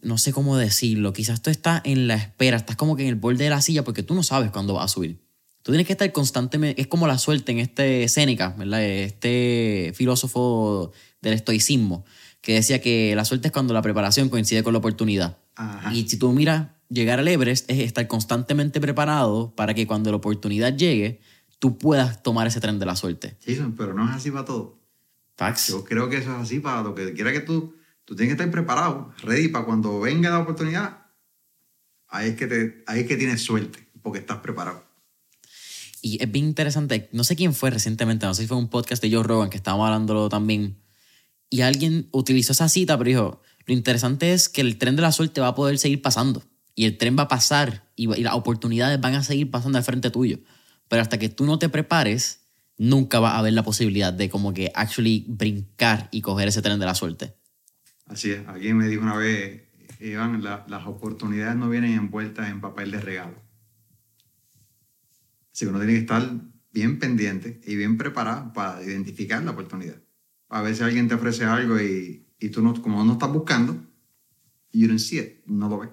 no sé cómo decirlo, quizás tú estás en la espera, estás como que en el borde de la silla porque tú no sabes cuándo vas a subir. Tú tienes que estar constantemente, es como la suerte en este Séneca, ¿verdad? Este filósofo del estoicismo, que decía que la suerte es cuando la preparación coincide con la oportunidad. Ajá. Y si tú miras llegar al Everest es estar constantemente preparado para que cuando la oportunidad llegue, tú puedas tomar ese tren de la suerte. Jason, pero no es así para todo. Facts. Yo creo que eso es así para lo que quiera que tú, tú tienes que estar preparado, ready para cuando venga la oportunidad. Ahí es que, te, ahí es que tienes suerte, porque estás preparado. Y es bien interesante, no sé quién fue recientemente, no sé si fue un podcast de Joe Rogan que estábamos hablándolo también, y alguien utilizó esa cita, pero dijo, lo interesante es que el tren de la suerte va a poder seguir pasando, y el tren va a pasar, y, y las oportunidades van a seguir pasando al frente tuyo, pero hasta que tú no te prepares, nunca va a haber la posibilidad de como que actually brincar y coger ese tren de la suerte. Así es. Alguien me dijo una vez, Iván, la- las oportunidades no vienen envueltas en papel de regalo. Así que uno tiene que estar bien pendiente y bien preparado para identificar la oportunidad. A veces alguien te ofrece algo y, y tú no, como no estás buscando, you don't see it, no lo ves.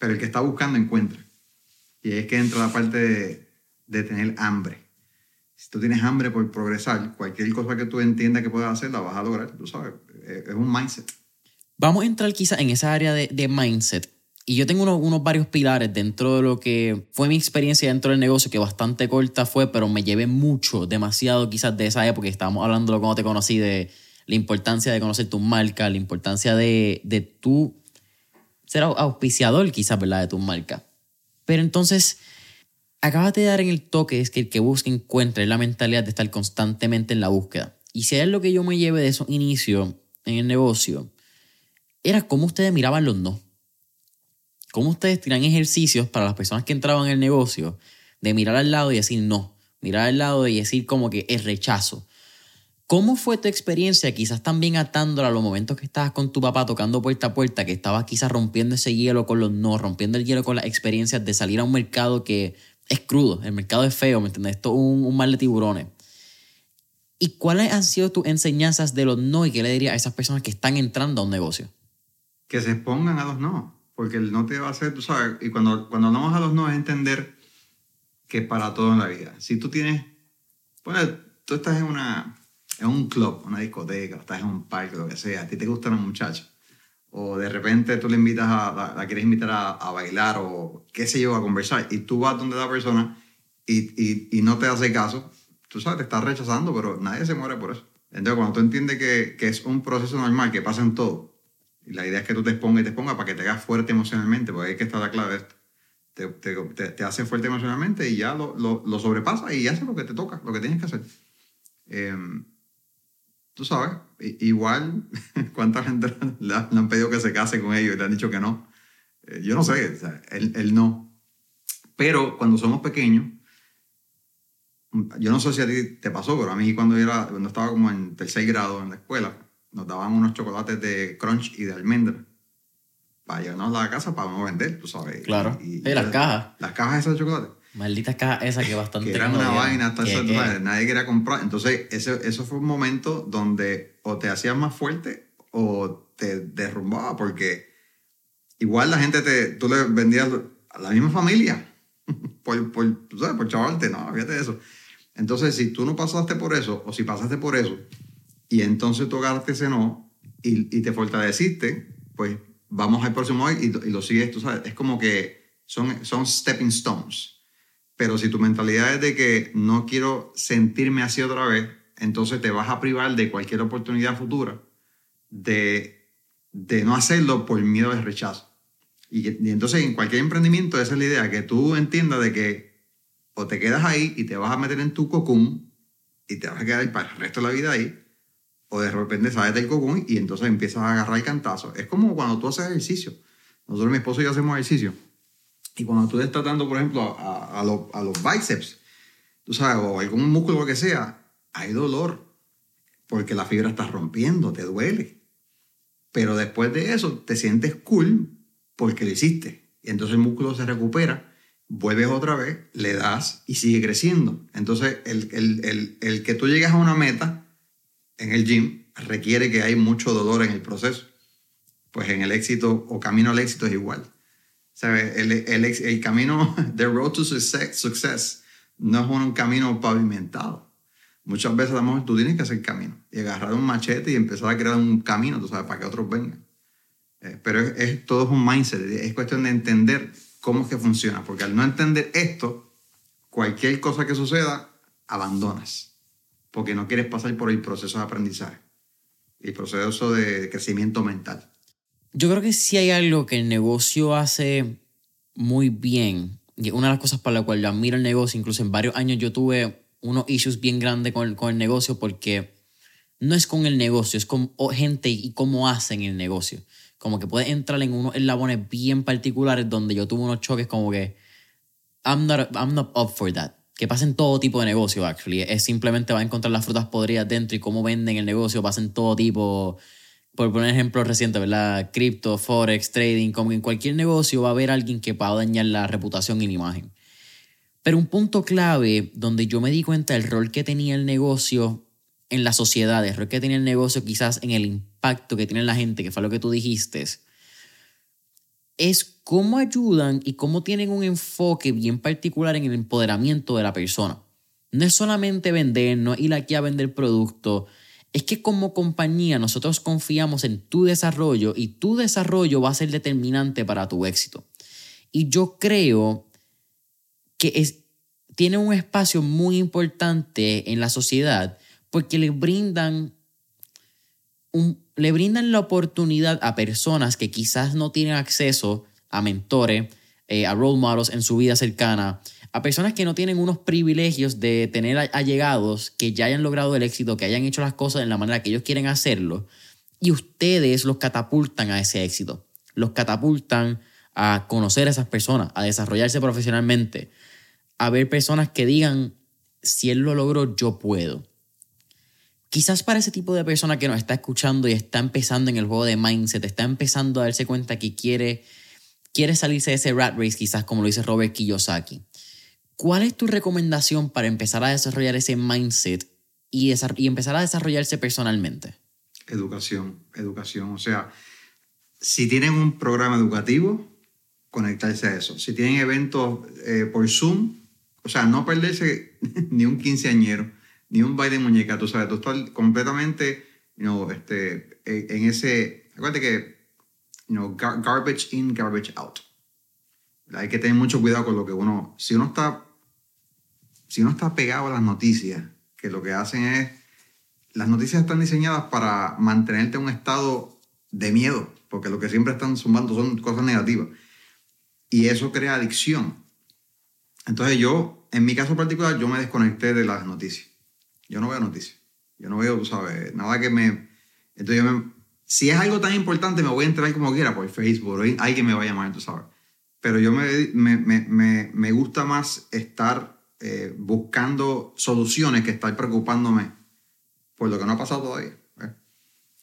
Pero el que está buscando encuentra. Y es que entra la parte de, de tener hambre. Si tú tienes hambre por progresar, cualquier cosa que tú entiendas que puedas hacer, la vas a lograr, tú sabes. Es es un mindset. Vamos a entrar quizá en esa área de, de mindset. Y yo tengo unos, unos varios pilares dentro de lo que fue mi experiencia dentro del negocio, que bastante corta fue, pero me llevé mucho, demasiado quizás de esa época. Estábamos hablando cuando te conocí de la importancia de conocer tu marca, la importancia de, de tú ser au- auspiciador quizás, ¿verdad? De tu marca. Pero entonces, acabas de dar en el toque, es que el que busca encuentra es la mentalidad de estar constantemente en la búsqueda. Y si es lo que yo me lleve de esos inicios en el negocio, era cómo ustedes miraban los no. Cómo ustedes tiran ejercicios para las personas que entraban en el negocio de mirar al lado y decir no. Mirar al lado y decir como que es rechazo. ¿Cómo fue tu experiencia quizás también atándola a los momentos que estabas con tu papá tocando puerta a puerta, que estabas quizás rompiendo ese hielo con los no, rompiendo el hielo con las experiencias de salir a un mercado que es crudo, el mercado es feo, ¿me entiendes? Esto es un, un mar de tiburones. ¿Y cuáles han sido tus enseñanzas de los no y qué le dirías a esas personas que están entrando a un negocio? que se expongan a los no, porque el no te va a hacer, tú sabes, y cuando, cuando hablamos a los no es entender que para todo en la vida. Si tú tienes, bueno, tú estás en una, en un club, una discoteca, estás en un parque, lo que sea, a ti te gustan los muchachos, o de repente tú le invitas a, la, la quieres invitar a, a bailar o qué sé yo, a conversar, y tú vas donde la persona y, y, y no te hace caso, tú sabes, te estás rechazando, pero nadie se muere por eso. Entonces, cuando tú entiendes que, que es un proceso normal, que pasa en todo, y la idea es que tú te expongas y te expongas para que te hagas fuerte emocionalmente, porque es que está la clave de esto. Te, te, te hace fuerte emocionalmente y ya lo, lo, lo sobrepasa y haces lo que te toca, lo que tienes que hacer. Eh, tú sabes, igual, ¿cuánta gente le, han pedido que se case con ellos y le han dicho que no? Eh, yo no sé, o sea, él, él no. Pero cuando somos pequeños, yo no sé si a ti te pasó, pero a mí cuando, yo era, cuando estaba como en tercer grado en la escuela, nos daban unos chocolates de crunch y de almendra para llevarnos a la casa para no vender, tú sabes. Claro. Y, las cajas. Las cajas esas de chocolate. Malditas cajas esas que bastante... Que eran me una vaina, hasta Que- que- sabes, nadie quería comprar. Entonces, ese, eso fue un momento donde o te hacías más fuerte o te derrumbaba, porque igual la gente te, tú le vendías a la misma familia por, por, sabes, por chavarte, no, fíjate de eso. Entonces, si tú no pasaste por eso, o si pasaste por eso, y entonces tú agarraste ese no y, y te fortaleciste, pues vamos al próximo hoy y, y lo sigues, tú sabes. Es como que son, son stepping stones. Pero si tu mentalidad es de que no quiero sentirme así otra vez, entonces te vas a privar de cualquier oportunidad futura de, de no hacerlo por miedo al rechazo. Y, y entonces en cualquier emprendimiento esa es la idea, que tú entiendas de que o te quedas ahí y te vas a meter en tu cocún y te vas a quedar para el resto de la vida ahí, o de repente sales del cocún y entonces empiezas a agarrar el cantazo. Es como cuando tú haces ejercicio. Nosotros, mi esposo y yo hacemos ejercicio. Y cuando tú estás dando, por ejemplo, a, a, a los, bíceps, tú sabes, o algún músculo, lo que sea, hay dolor. Porque la fibra está rompiendo, te duele. Pero después de eso, te sientes cool porque lo hiciste. Y entonces el músculo se recupera, vuelves otra vez, le das y sigue creciendo. Entonces, el, el, el, el que tú llegues a una meta en el gym requiere que hay mucho dolor en el proceso. Pues en el éxito o camino al éxito es igual. ¿Sabes? El, el, el camino, the road to success, success, no es un camino pavimentado. Muchas veces a lo mejor tú tienes que hacer camino y agarrar un machete y empezar a crear un camino, tú sabes, para que otros vengan. Eh, pero es, todo es un mindset, es cuestión de entender cómo es que funciona, porque al no entender esto, cualquier cosa que suceda, abandonas, porque no quieres pasar por el proceso de aprendizaje, el proceso de crecimiento mental. Yo creo que si hay algo que el negocio hace muy bien, y una de las cosas para la cual yo admiro el negocio, incluso en varios años yo tuve unos issues bien grandes con con el negocio porque no es con el negocio, es con gente y cómo hacen el negocio. Como que puedes entrar en unos eslabones bien particulares donde yo tuve unos choques como que I'm not, I'm not up for that. Que pasen todo tipo de negocio, actually. Es simplemente va a encontrar las frutas podridas dentro y cómo venden el negocio, pasen todo tipo, por poner ejemplo reciente, ¿verdad? Cripto, forex, trading, como en cualquier negocio va a haber alguien que pueda dañar la reputación y la imagen. Pero un punto clave donde yo me di cuenta del rol que tenía el negocio en la sociedad, el rol que tiene el negocio quizás en el impacto que tiene la gente, que fue lo que tú dijiste, es cómo ayudan y cómo tienen un enfoque bien particular en el empoderamiento de la persona. No es solamente vender, no es ir aquí a vender producto, es que como compañía nosotros confiamos en tu desarrollo y tu desarrollo va a ser determinante para tu éxito. Y yo creo que es, tiene un espacio muy importante en la sociedad porque le brindan, le brindan la oportunidad a personas que quizás no tienen acceso a mentores, eh, a role models en su vida cercana, a personas que no tienen unos privilegios de tener allegados que ya hayan logrado el éxito, que hayan hecho las cosas de la manera que ellos quieren hacerlo, y ustedes los catapultan a ese éxito, los catapultan a conocer a esas personas, a desarrollarse profesionalmente, a ver personas que digan, si él lo logró, yo puedo. Quizás para ese tipo de persona que nos está escuchando y está empezando en el juego de mindset, está empezando a darse cuenta que quiere, quiere salirse de ese rat race, quizás como lo dice Robert Kiyosaki. ¿Cuál es tu recomendación para empezar a desarrollar ese mindset y, empezar a desarrollarse personalmente? Educación, educación. O sea, si tienen un programa educativo, conectarse a eso. Si tienen eventos eh, por Zoom, o sea, no perderse ni un quinceañero ni un baile de muñeca, tú sabes, tú estás completamente you este, en ese, acuérdate que you garbage in, garbage out. Hay que tener mucho cuidado con lo que uno, si uno está, si uno está pegado a las noticias, que lo que hacen es, las noticias están diseñadas para mantenerte en un estado de miedo, porque lo que siempre están sumando son cosas negativas. Y eso crea adicción. Entonces yo, en mi caso particular, yo me desconecté de las noticias yo no veo noticias. Yo no veo, tú sabes, nada que me... Entonces si es algo tan importante, me voy a entrar como quiera por Facebook, o alguien me va a llamar, tú sabes. Pero yo me, me, me, me gusta más estar eh, buscando soluciones que estar preocupándome por lo que no ha pasado todavía.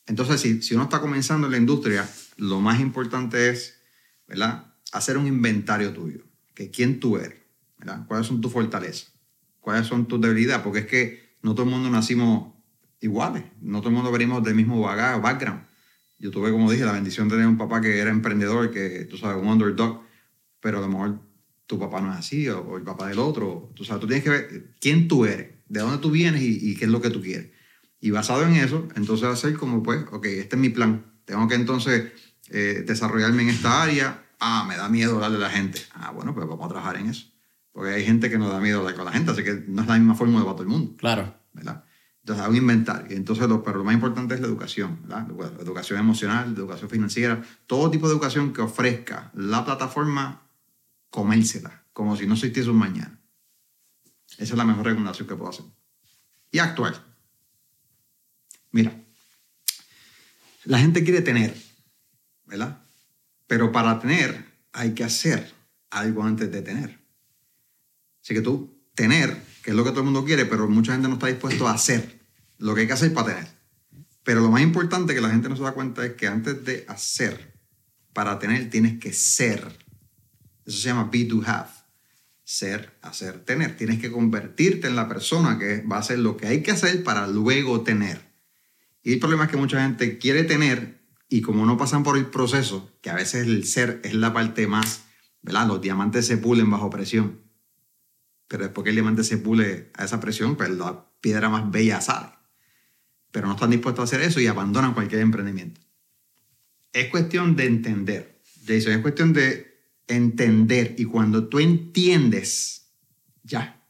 Entonces, si, si uno está comenzando en la industria, lo más importante es, ¿verdad? Hacer un inventario tuyo. Que quién tú eres, ¿verdad? ¿Cuáles son tus fortalezas? ¿Cuáles son tus debilidades? Porque es que no todo el mundo nacimos iguales, no todo el mundo venimos del mismo bagaje, background. Yo tuve, como dije, la bendición de tener un papá que era emprendedor, que tú sabes, un underdog, pero a lo mejor tu papá no es así, o, el papá del otro. Tú sabes, tú tienes que ver quién tú eres, de dónde tú vienes y, qué es lo que tú quieres. Y basado en eso, entonces hacer como, pues, ok, este es mi plan. Tengo que entonces eh, desarrollarme en esta área. Ah, me da miedo darle a la gente. Ah, bueno, pues vamos a trabajar en eso. Porque hay gente que nos da miedo hablar con la gente, así que no es la misma forma de para todo el mundo. Claro. ¿verdad? Entonces hay un inventario. Entonces, lo, pero lo más importante es la educación, ¿verdad? Educación emocional, educación financiera, todo tipo de educación que ofrezca la plataforma, comérsela, como si no existiese un mañana. Esa es la mejor recomendación que puedo hacer. Y actuar. Mira, la gente quiere tener, ¿verdad? Pero para tener hay que hacer algo antes de tener. Así que tú, tener, que es lo que todo el mundo quiere, pero mucha gente no está dispuesto a hacer lo que hay que hacer para tener. Pero lo más importante que la gente no se da cuenta es que antes de hacer, para tener, tienes que ser. Eso se llama be to have. Ser, hacer, tener. Tienes que convertirte en la persona que va a hacer lo que hay que hacer para luego tener. Y el problema es que mucha gente quiere tener y como no pasan por el proceso, que a veces el ser es la parte más, ¿verdad? Los diamantes se pulen bajo presión pero después que el diamante se pule a esa presión, pues la piedra más bella sale. Pero no están dispuestos a hacer eso y abandonan cualquier emprendimiento. es cuestión de entender, Jason, es cuestión de entender. Y cuando tú entiendes, ya,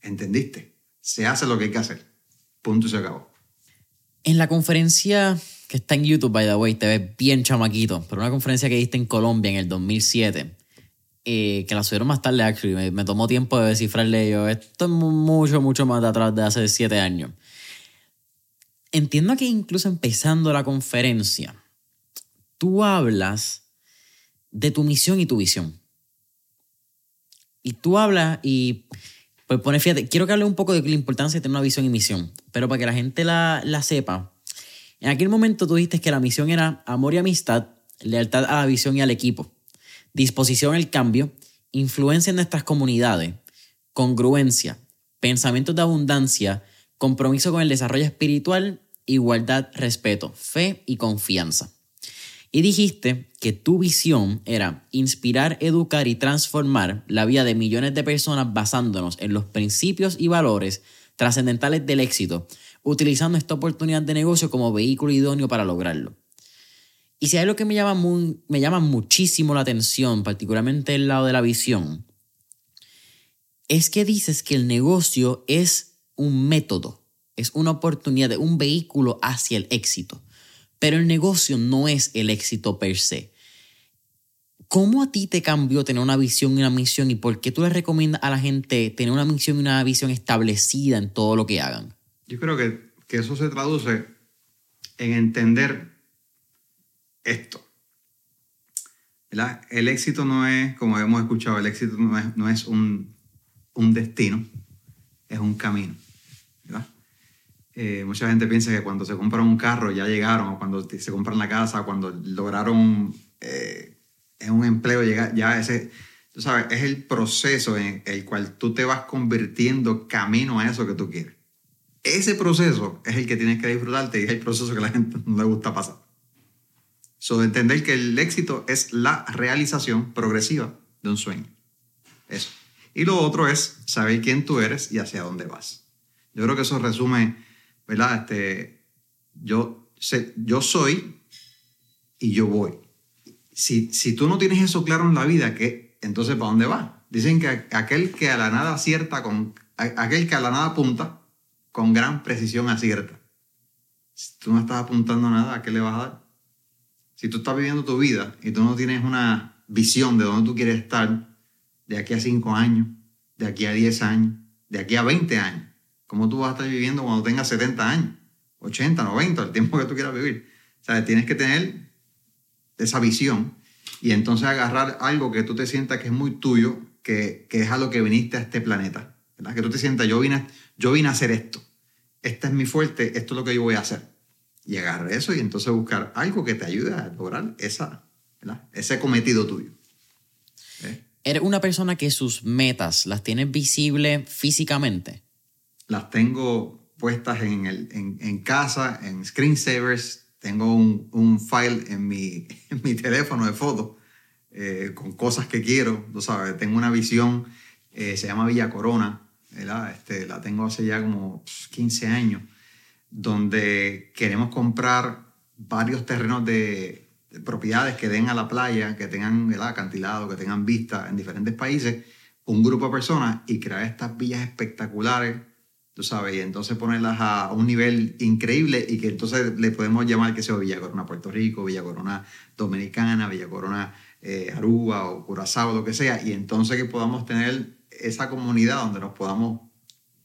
entendiste. Se hace lo que hay que hacer. Punto y se acabó. En la conferencia que está en YouTube, by the way, te ves bien chamaquito, pero una conferencia que diste en Colombia en el 2007, eh, que la subieron más tarde, actually, me, tomó tiempo de descifrarle yo, esto es mucho, mucho más de atrás de hace siete años. Entiendo que incluso empezando la conferencia, tú hablas de tu misión y tu visión. Y tú hablas y pues pone, fíjate, quiero que hable un poco de la importancia de tener una visión y misión, pero para que la gente la, la sepa, en aquel momento tú dijiste que la misión era amor y amistad, lealtad a la visión y al equipo, disposición al cambio, influencia en nuestras comunidades, congruencia, pensamientos de abundancia, compromiso con el desarrollo espiritual, igualdad, respeto, fe y confianza. Y dijiste que tu visión era inspirar, educar y transformar la vida de millones de personas basándonos en los principios y valores trascendentales del éxito, utilizando esta oportunidad de negocio como vehículo idóneo para lograrlo. Y si hay algo que me llama, me llama muchísimo la atención, particularmente el lado de la visión, es que dices que el negocio es un método, es una oportunidad, un vehículo hacia el éxito. Pero el negocio no es el éxito per se. ¿Cómo a ti te cambió tener una visión y una misión y por qué tú le recomiendas a la gente tener una misión y una visión establecida en todo lo que hagan? Yo creo que, que eso se traduce en entender esto. El éxito no es, como hemos escuchado, el éxito no es, no es un, un destino, es un camino. Eh, mucha gente piensa que cuando se compra un carro ya llegaron, o cuando se compran la casa, cuando lograron eh, un empleo ya ese, tú sabes, es el proceso en el cual tú te vas convirtiendo camino a eso que tú quieres. Ese proceso es el que tienes que disfrutarte y es el proceso que la gente no le gusta pasar. Entender que el éxito es la realización progresiva de un sueño. Eso. Y lo otro es saber quién tú eres y hacia dónde vas. Yo creo que eso resume ¿verdad? Este, yo, sé, yo soy y yo voy. Si, si tú no tienes eso claro en la vida, ¿qué? entonces ¿para dónde vas? Dicen que aquel que a la nada acierta, con, aquel que a la nada apunta, con gran precisión acierta. Si tú no estás apuntando nada, ¿a qué le vas a dar? Si tú estás viviendo tu vida y tú no tienes una visión de dónde tú quieres estar de aquí a 5 años, de aquí a 10 años, de aquí a 20 años, ¿Cómo tú vas a estar viviendo cuando tengas 70 años, 80, 90, el tiempo que tú quieras vivir? O sea, tienes que tener esa visión y entonces agarrar algo que tú te sientas que es muy tuyo, que, que es a lo que viniste a este planeta. ¿verdad? Que tú te sientas, yo vine, yo vine a hacer esto. Este es mi fuerte, esto es lo que yo voy a hacer. Y agarrar eso y entonces buscar algo que te ayude a lograr esa, ese cometido tuyo. ¿Eh? ¿Eres una persona que sus metas las tiene visibles físicamente? Las tengo puestas en, el, en, en casa, en screensavers. Tengo un, un file en mi, en mi, teléfono de fotos eh, con cosas que quiero. Tú sabes, tengo una visión, eh, se llama Villa Corona. Este, la tengo hace ya como 15 años, donde queremos comprar varios terrenos de, de propiedades que den a la playa, que tengan ¿verdad? acantilado, que tengan vista en diferentes países, un grupo de personas y crear estas villas espectaculares tú sabes, y entonces ponerlas a un nivel increíble y que entonces le podemos llamar que sea Villa Corona Puerto Rico, Villa Corona Dominicana, Villa Corona eh, Aruba o Curazao, lo que sea, y entonces que podamos tener esa comunidad donde nos podamos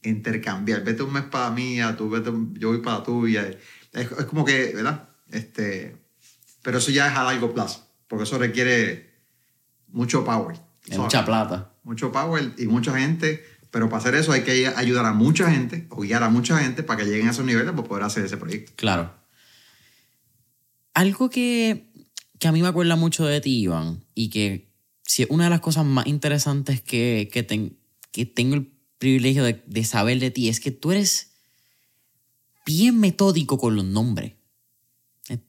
intercambiar. Vete un mes para mí, tú vete, yo voy para tuya. Es, es como que, ¿verdad? Este, pero eso ya es a largo plazo, porque eso requiere mucho power. Mucha plata. Mucho power y mucha gente pero para hacer eso hay que ayudar a mucha gente o guiar a mucha gente para que lleguen a esos niveles para poder hacer ese proyecto. Claro. Algo que, que a mí me acuerda mucho de ti, Iván, y que si una de las cosas más interesantes que, que, que tengo el privilegio de, de, saber de ti es que tú eres bien metódico con los nombres.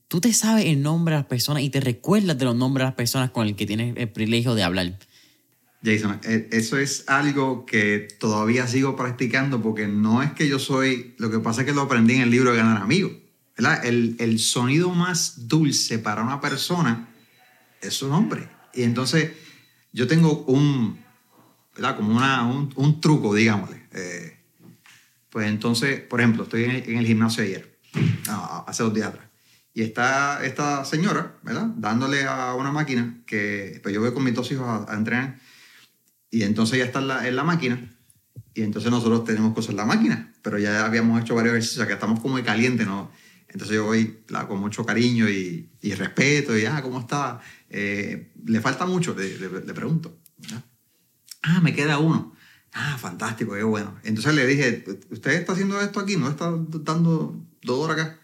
Tú te sabes el nombre de las personas y te recuerdas de los nombres de las personas con el que tienes el privilegio de hablar. Jason, e, eso es algo que todavía sigo practicando porque no es que yo soy, lo que pasa es que lo aprendí en el libro de Ganar Amigos. ¿verdad? El, el sonido más dulce para una persona es su nombre. Y entonces yo tengo un, ¿verdad? Como una, un, un truco, digámosle. Eh, pues entonces, por ejemplo, estoy en el, en el gimnasio ayer, ah, hace dos días atrás. Y está esta señora, ¿verdad? Dándole a una máquina que pues yo voy con mis dos hijos a, a entrenar. Y entonces ella está en la, en la máquina. Y entonces nosotros tenemos cosas en la máquina. Pero ya habíamos hecho varios ejercicios, o sea que estamos como muy calientes, ¿no? Entonces yo voy con mucho cariño y, y respeto. Y, ah, ¿cómo está? Eh, ¿Le falta mucho? Le, le, le pregunto. ¿verdad? Ah, me queda uno. Ah, fantástico, qué bueno. Entonces le dije, ¿usted está haciendo esto aquí? ¿No está dando dos horas acá?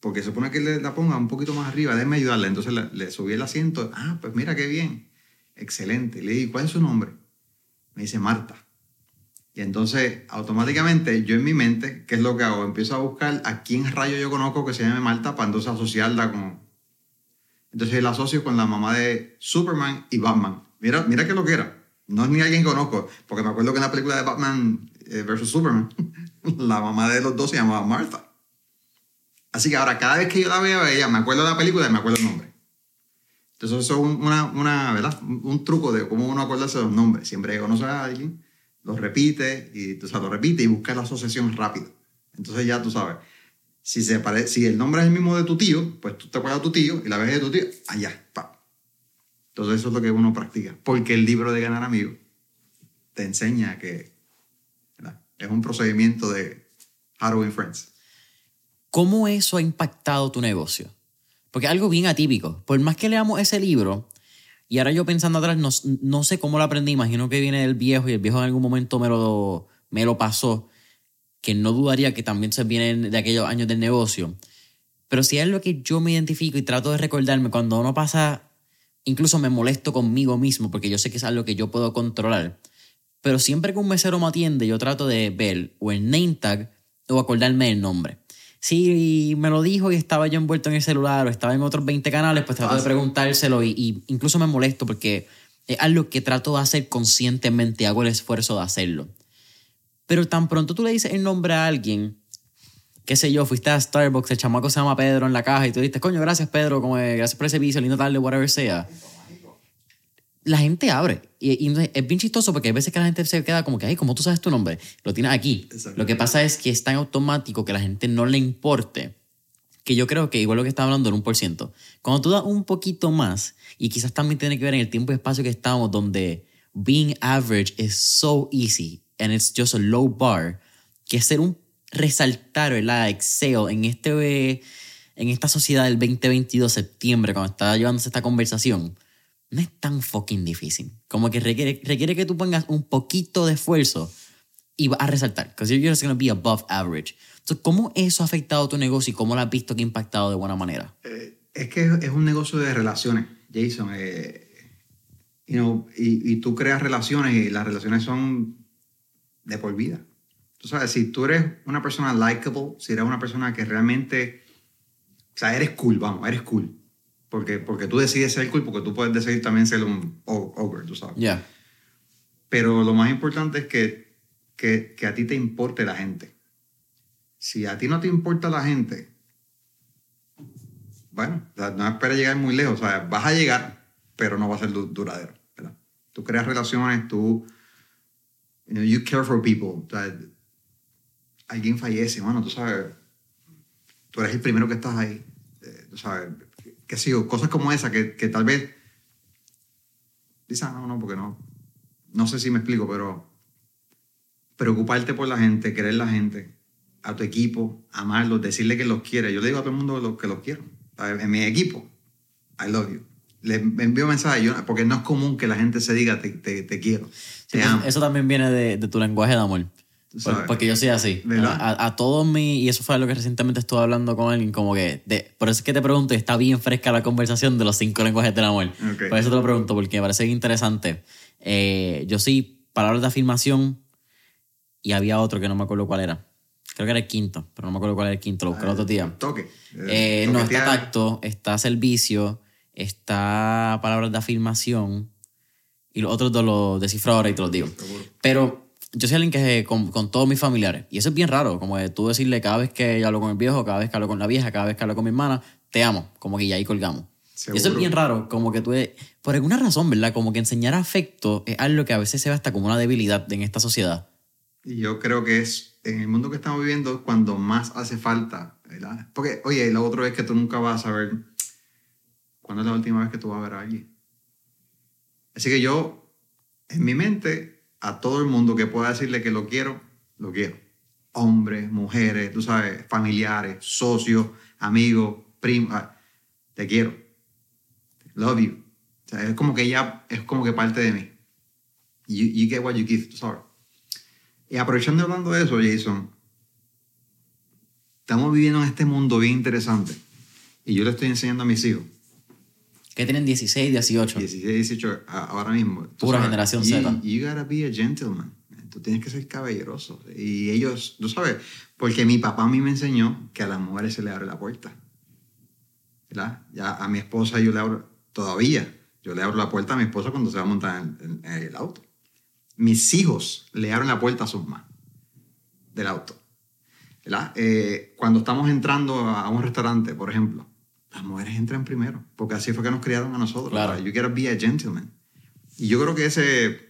Porque se supone que le, la ponga un poquito más arriba, déjeme ayudarle. Entonces le, le, subí el asiento. Ah, pues mira qué bien. Excelente. Le dije, ¿cuál es su nombre? Me dice Marta. Y entonces, automáticamente, yo en mi mente, ¿qué es lo que hago? Empiezo a buscar a quién rayo yo conozco que se llame Marta para entonces asociarla con... Entonces la asocio con la mamá de Superman y Batman. Mira, mira qué lo que era. No es ni alguien que conozco, porque me acuerdo que en la película de Batman eh, vs. Superman, la mamá de los dos se llamaba Martha. Así que ahora, cada vez que yo la veo a ella, me acuerdo de la película y me acuerdo el nombre. Entonces, eso es una, una, ¿verdad? un truco de cómo uno acordarse de los nombres. Siempre que conoce a alguien, lo repite, y, o sea, lo repite y busca la asociación rápido. Entonces ya tú sabes, si, se pare, si el nombre es el mismo de tu tío, pues tú te acuerdas de tu tío y la ves de tu tío, allá, pa. Entonces eso es lo que uno practica. Porque el libro de Ganar Amigos te enseña que ¿verdad? es un procedimiento de How to Win Friends. ¿Cómo eso ha impactado tu negocio? Porque algo bien atípico. Por más que leamos ese libro, y ahora yo pensando atrás, no, no, sé cómo lo aprendí, imagino que viene del viejo y el viejo en algún momento me lo, me lo pasó, que no dudaría que también se viene de aquellos años del negocio. Pero si es lo que yo me identifico y trato de recordarme cuando uno pasa, incluso me molesto conmigo mismo porque yo sé que es algo que yo puedo controlar. Pero siempre que un mesero me atiende, yo trato de ver o el name tag o acordarme el nombre si me lo dijo y estaba yo envuelto en el celular o estaba en otros 20 canales, pues trato de preguntárselo y, y, incluso me molesto porque es algo que trato de hacer conscientemente, hago el esfuerzo de hacerlo. Pero tan pronto tú le dices el nombre a alguien, qué sé yo, fuiste a Starbucks, el chamaco se llama Pedro en la caja y tú dices, coño, gracias Pedro, como, gracias por ese servicio, lindo tarde, whatever sea la gente abre. Y, y, es bien chistoso porque hay veces que la gente se queda como que, ay, ¿cómo tú sabes tu nombre? Lo tienes aquí. Lo que pasa es que es tan automático que a la gente no le importe. Que yo creo que igual lo que está hablando en un por ciento. Cuando tú das un poquito más, y quizás también tiene que ver en el tiempo y espacio que estamos, donde being average is so easy and it's just a low bar, que ser un resaltar, ¿verdad? Excel en, este, en esta sociedad del 2022, septiembre, cuando está llevándose esta conversación no es tan fucking difícil. Como que requiere, requiere que tú pongas un poquito de esfuerzo y vas a resaltar. Because you're just going to be above average. Entonces, ¿cómo eso ha afectado tu negocio y cómo lo has visto que ha impactado de buena manera? Eh, es que es un negocio de relaciones, Jason. Eh, you know, y, y, tú creas relaciones y las relaciones son de por vida. Tú sabes, si tú eres una persona likable, si eres una persona que realmente, o sea, eres cool, vamos, eres cool porque, porque tú decides ser cool, porque tú puedes decidir también ser un ogre, tú sabes. Yeah. Pero lo más importante es que, que, que, a ti te importe la gente. Si a ti no te importa la gente, bueno, no esperes llegar muy lejos. O sea, vas a llegar, pero no va a ser duradero. ¿verdad? Tú creas relaciones, tú... You, know, you care for people. O sea, alguien fallece, bueno, tú sabes, tú eres el primero que estás ahí. Eh, tú sabes, qué sé yo, cosas como esa que, que tal vez, dices, no, no, porque no, no sé si me explico, pero preocuparte por la gente, querer la gente, a tu equipo, amarlos, decirle que los quieres. Yo le digo a todo el mundo que los quiero. En mi equipo, I love you. Le envío mensajes, yo, porque no es común que la gente se diga te, te, te quiero. Sí, eso, también viene de, de, tu lenguaje de amor. Porque yo soy así. A, a, todos mis. Y eso fue lo que recientemente estuve hablando con alguien. Como que. De, por eso es que te pregunto, y está bien fresca la conversación de los cinco lenguajes del amor. Okay. Por eso te lo pregunto, porque me parece interesante. Eh, yo sí, palabras de afirmación. Y había otro que no me acuerdo cuál era. Creo que era el quinto, pero no me acuerdo cuál era el quinto. Lo busqué el otro día. Toque. Eh, no, está tacto, está servicio, está palabras de afirmación. Y los otros dos los descifro ahora y te los digo. Pero yo soy alguien que con, con todos mis familiares. Y eso es bien raro, como de tú decirle cada vez que yo hablo con el viejo, cada vez que hablo con la vieja, cada vez que hablo con mi hermana, te amo, como que ya ahí colgamos. Y eso es bien raro, como que tú, por alguna razón, ¿verdad? Como que enseñar afecto es algo que a veces se ve hasta como una debilidad en esta sociedad. Y yo creo que es en el mundo que estamos viviendo cuando más hace falta, ¿verdad? Porque, oye, la otra vez que tú nunca vas a saber cuándo es la última vez que tú vas a ver a alguien. Así que yo, en mi mente, a todo el mundo que pueda decirle que lo quiero, lo quiero. Hombres, mujeres, tú sabes, familiares, socios, amigos, primos, te quiero. Love you. O sea, es como que ya, es como que parte de mí. You, you get what you give, tú sabes. Y aprovechando hablando de eso, Jason, estamos viviendo en este mundo bien interesante. Y yo le estoy enseñando a mis hijos. Que tienen 16, 18. 16, 18 ahora mismo. Pura generación Z. You gotta be a gentleman. Tú tienes que ser caballeroso. Y ellos, tú sabes, porque mi papá a mí me enseñó que a las mujeres se le abre la puerta. ¿Verdad? Ya a mi esposa yo le abro, todavía, yo le abro la puerta a mi esposa cuando se va a montar en el auto mis hijos le abren la puerta a sus mamás del auto. Eh, cuando estamos entrando a un restaurante, por ejemplo, las mujeres entran primero, porque así fue que nos criaron a nosotros. Claro. You gotta be a gentleman. Y yo creo que ese,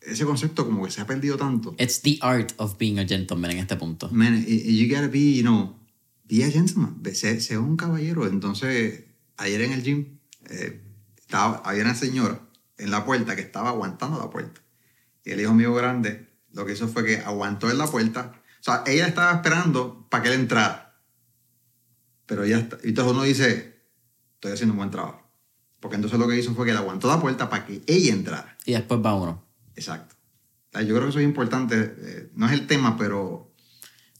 ese concepto como que se ha perdido tanto. It's the art of being a gentleman en este punto. Man, you gotta be, you know, be a gentleman. Sé, un caballero. Entonces, ayer en el gym, eh, estaba, había una señora en la puerta que estaba aguantando la puerta. Y el hijo mío grande lo que hizo fue que aguantó en la puerta. O sea, ella estaba esperando para que él entrara. Pero ya está. Y entonces uno dice, estoy haciendo un buen trabajo. Porque entonces lo que hizo fue que él aguantó la puerta para que ella entrara. Y después va uno. Exacto. yo creo que eso es importante. Eh, no es el tema, pero...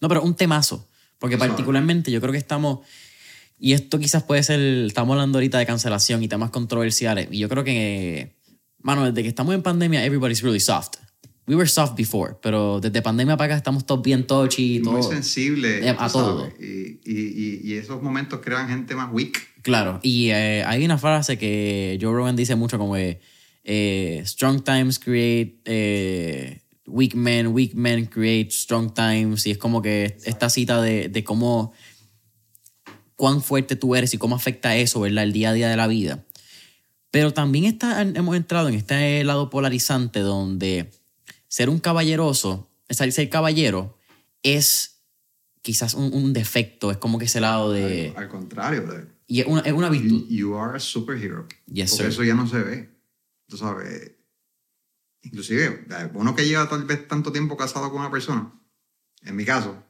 No, pero un temazo. Porque particularmente yo creo que estamos... Y esto quizás puede ser... Estamos hablando ahorita de cancelación y temas controversiales. Y yo creo que mano, desde que estamos en pandemia, everybody's really soft. We were soft before, pero desde pandemia para acá estamos todos bien touchy. Muy sensible. Eh, a todo. Y, y, y, esos momentos crean gente más weak. Claro, y eh, hay una frase que Joe Rogan dice mucho como eh, strong times create weak men, weak men create strong times. Y es como que esta cita de, de cómo cuán fuerte tú eres y cómo afecta eso, ¿verdad? El día a día de la vida. Pero también está, hemos entrado en este lado polarizante donde ser un caballeroso, ser caballero, es quizás un, defecto, es como que ese lado de... Al, contrario. y es una, es una virtud. You, are a superhero. Yes, porque eso ya no se ve. Tú sabes, inclusive uno que lleva tal vez tanto tiempo casado con una persona, en mi caso,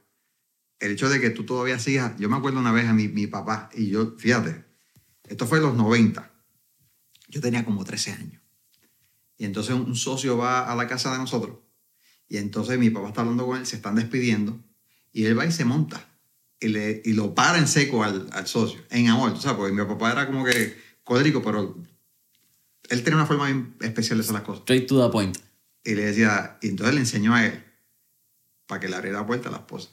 el hecho de que tú todavía sigas, yo me acuerdo una vez a mi, mi papá y yo, fíjate, esto fue en los 90, yo tenía como 13 años. Y entonces un socio va a la casa de nosotros. Y entonces mi papá está hablando con él, se están despidiendo. Y él va y se monta. Y, le, y lo para en seco al, al socio. En amor, tú sabes, porque mi papá era como que códrico, pero él tenía una forma bien especial de hacer las cosas. Straight to the point. Y le decía, y entonces le enseñó a él para que le abriera la puerta a la esposa.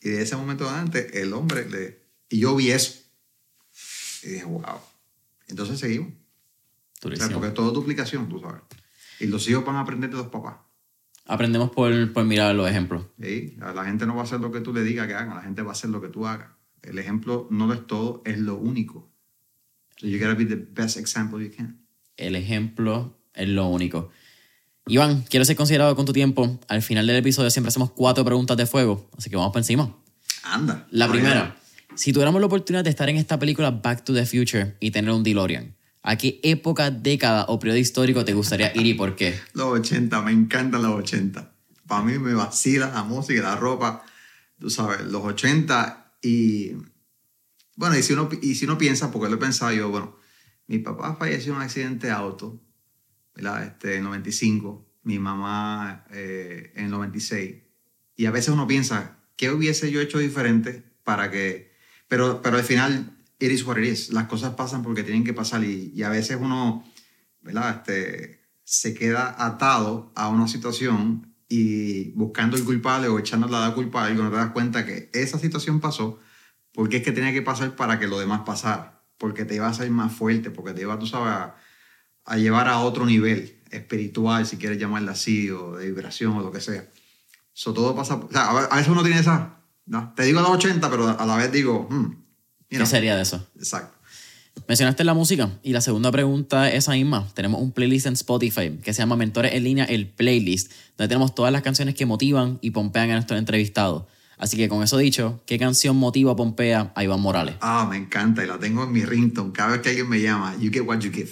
Y de ese momento adelante, el hombre le. Y yo vi eso. Y dije, wow. Entonces seguimos porque es todo duplicación, tú sabes. Y los hijos van a aprender de los papás. Aprendemos por, por mirar los ejemplos. Sí, la gente no va a hacer lo que tú le digas que haga, la gente va a hacer lo que tú hagas. El ejemplo no lo es todo, es lo único. So you gotta be the best example you can. El ejemplo es lo único. Iván, quiero ser considerado con tu tiempo. Al final del episodio siempre hacemos cuatro preguntas de fuego, así que vamos por encima. Anda. La primera, si tuviéramos la oportunidad de estar en esta película Back to the Future y tener un DeLorean, ¿A qué época, década o periodo histórico te gustaría ir y por qué? Los 80, me encantan los 80. Para mí me vacila la música, la ropa, tú sabes, los 80 y... Bueno, y si uno, y si uno piensa, porque lo he pensado yo, bueno, mi papá falleció en un accidente de auto, ¿verdad? Este, en 95, mi mamá eh, en 96. Y a veces uno piensa, ¿qué hubiese yo hecho diferente para que... Pero, pero al final it is what it is. Las cosas pasan porque tienen que pasar y, y a veces uno, ¿verdad? Este, se queda atado a una situación y buscando el culpable o echando la culpa y no te das cuenta que esa situación pasó porque es que tenía que pasar para que lo demás pasara, porque te iba a hacer más fuerte, porque te iba, tú sabes, a, llevar a otro nivel espiritual, si quieres llamarla así, o de vibración, o lo que sea. Eso todo pasa, o sea, a veces uno tiene esa, ¿no? te digo los 80, pero a la vez digo, hmm, ¿qué sería de eso? Exacto. Mencionaste la música y la segunda pregunta es esa misma. Tenemos un playlist en Spotify que se llama Mentores en línea, el playlist, donde tenemos todas las canciones que motivan y pompean a nuestros entrevistados. Así que con eso dicho, ¿qué canción motiva Pompea a Iván Morales? Ah, me encanta y la tengo en mi ringtone. Cada vez que alguien me llama, You Get What You Give.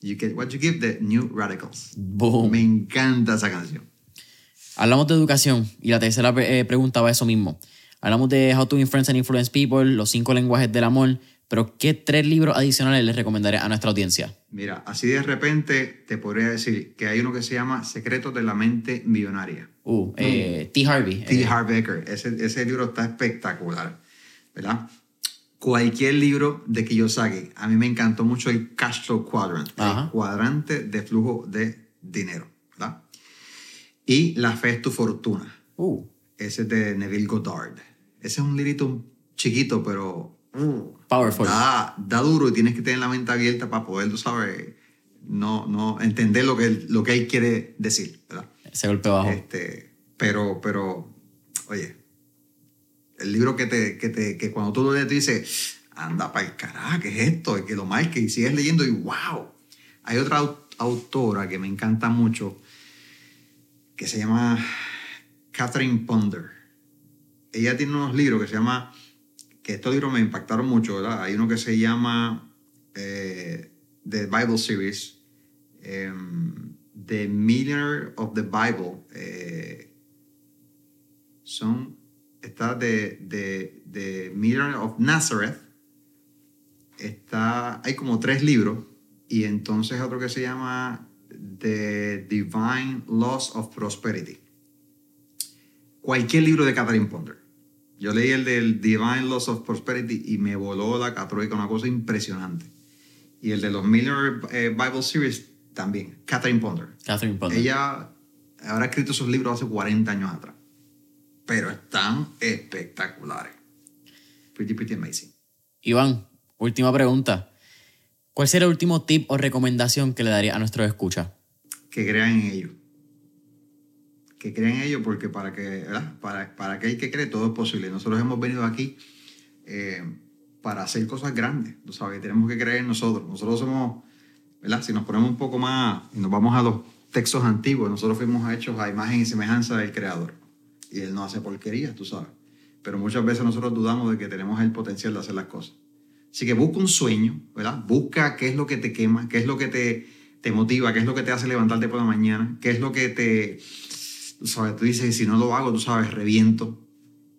You Get What You Give de New Radicals. Boom. Me encanta esa canción. Hablamos de educación y la tercera eh, pregunta va a eso mismo. Hablamos de How to Influence and Influence People, los cinco lenguajes del amor, pero ¿qué tres libros adicionales les recomendaré a nuestra audiencia? Mira, así de repente te podría decir que hay uno que se llama Secretos de la Mente Millonaria. Uh, eh, T. Harvey. T. eh, Harv Eker. Ese, ese libro está espectacular, ¿verdad? Cualquier libro de Kiyosaki. A mí me encantó mucho el Cash Flow Quadrant, Ajá. el cuadrante de flujo de dinero, ¿verdad? Y La fe es tu fortuna. uh, Ese es de Neville Goddard. Ese es un librito chiquito, pero uh, Powerful. da, da duro y tienes que tener la mente abierta para poder, tú sabes, no, no entender lo que, él, lo que él quiere decir, ¿verdad? ese golpe bajo. Este, pero, pero, oye, el libro que, te, que, te, que cuando tú lo lees, tú dices, anda para el carajo, ¿qué es esto? Y que lo más que sigues leyendo y wow. Hay otra au- autora que me encanta mucho que se llama Catherine Ponder. Ella tiene unos libros que se llama, que estos libros me impactaron mucho, ¿verdad? Hay uno que se llama eh, The Bible Series, em, The Millionaire of the Bible. eh, son, está de, de, de Millionaire of Nazareth. Está, hay como tres libros y entonces otro que se llama The Divine Laws of Prosperity. Cualquier libro de Catherine Ponder. Yo leí el del Divine Laws of Prosperity y me voló la catroica, una cosa impresionante. Y el de los Millionaire eh, Bible Series también, Catherine Ponder. Catherine Ponder. Ella habrá escrito esos libros hace 40 años atrás. Pero están espectaculares. Pretty, pretty amazing. Iván, última pregunta. ¿Cuál sería el último tip o recomendación que le daría a nuestros escuchas? Que crean en ellos. Que crean en ellos porque para, que, para, para aquel que cree todo es posible. Nosotros hemos venido aquí eh, para hacer cosas grandes. Tú sabes, tenemos que creer en nosotros. Nosotros somos, ¿verdad? Si nos ponemos un poco más y nos vamos a los textos antiguos, nosotros fuimos hechos a imagen y semejanza del Creador. Y Él no hace porquerías, tú sabes. Pero muchas veces nosotros dudamos de que tenemos el potencial de hacer las cosas. Así que busca un sueño, ¿verdad? Busca qué es lo que te quema, qué es lo que te, te motiva, qué es lo que te hace levantarte por la mañana, qué es lo que te, tú sabes, tú dices, si no lo hago, tú sabes, reviento.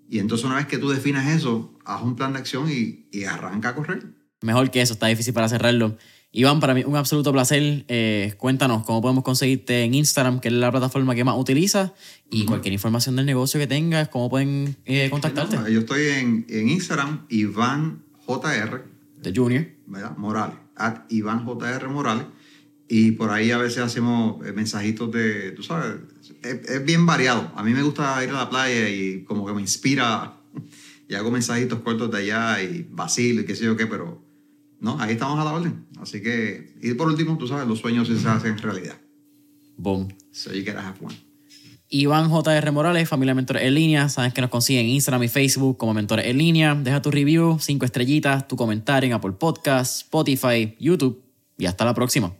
Y entonces una vez que tú definas eso, haz un plan de acción y, y arranca a correr. Mejor que eso, está difícil para cerrarlo. Iván, para mí un absoluto placer. Eh, cuéntanos cómo podemos conseguirte en Instagram, que es la plataforma que más utilizas, y cualquier información del negocio que tengas, cómo pueden eh, contactarte. No, yo estoy en, en Instagram, Iván JR, De Junior. ¿verdad? Morales, at Iván JR Morales. Y por ahí a veces hacemos eh, mensajitos de, tú sabes, es, es bien variado. A mí me gusta ir a la playa y como que me inspira y hago mensajitos cortos de allá y vacilo y qué sé yo qué, pero no, ahí estamos a la orden. Así que, y por último, tú sabes, los sueños sí se hacen realidad. Boom. So you gotta have one. Iván JR Morales, familia Mentores en línea. Sabes que nos consiguen en Instagram y Facebook como Mentores en línea. Deja tu review, cinco estrellitas, tu comentario en Apple Podcasts, Spotify, YouTube. Y hasta la próxima.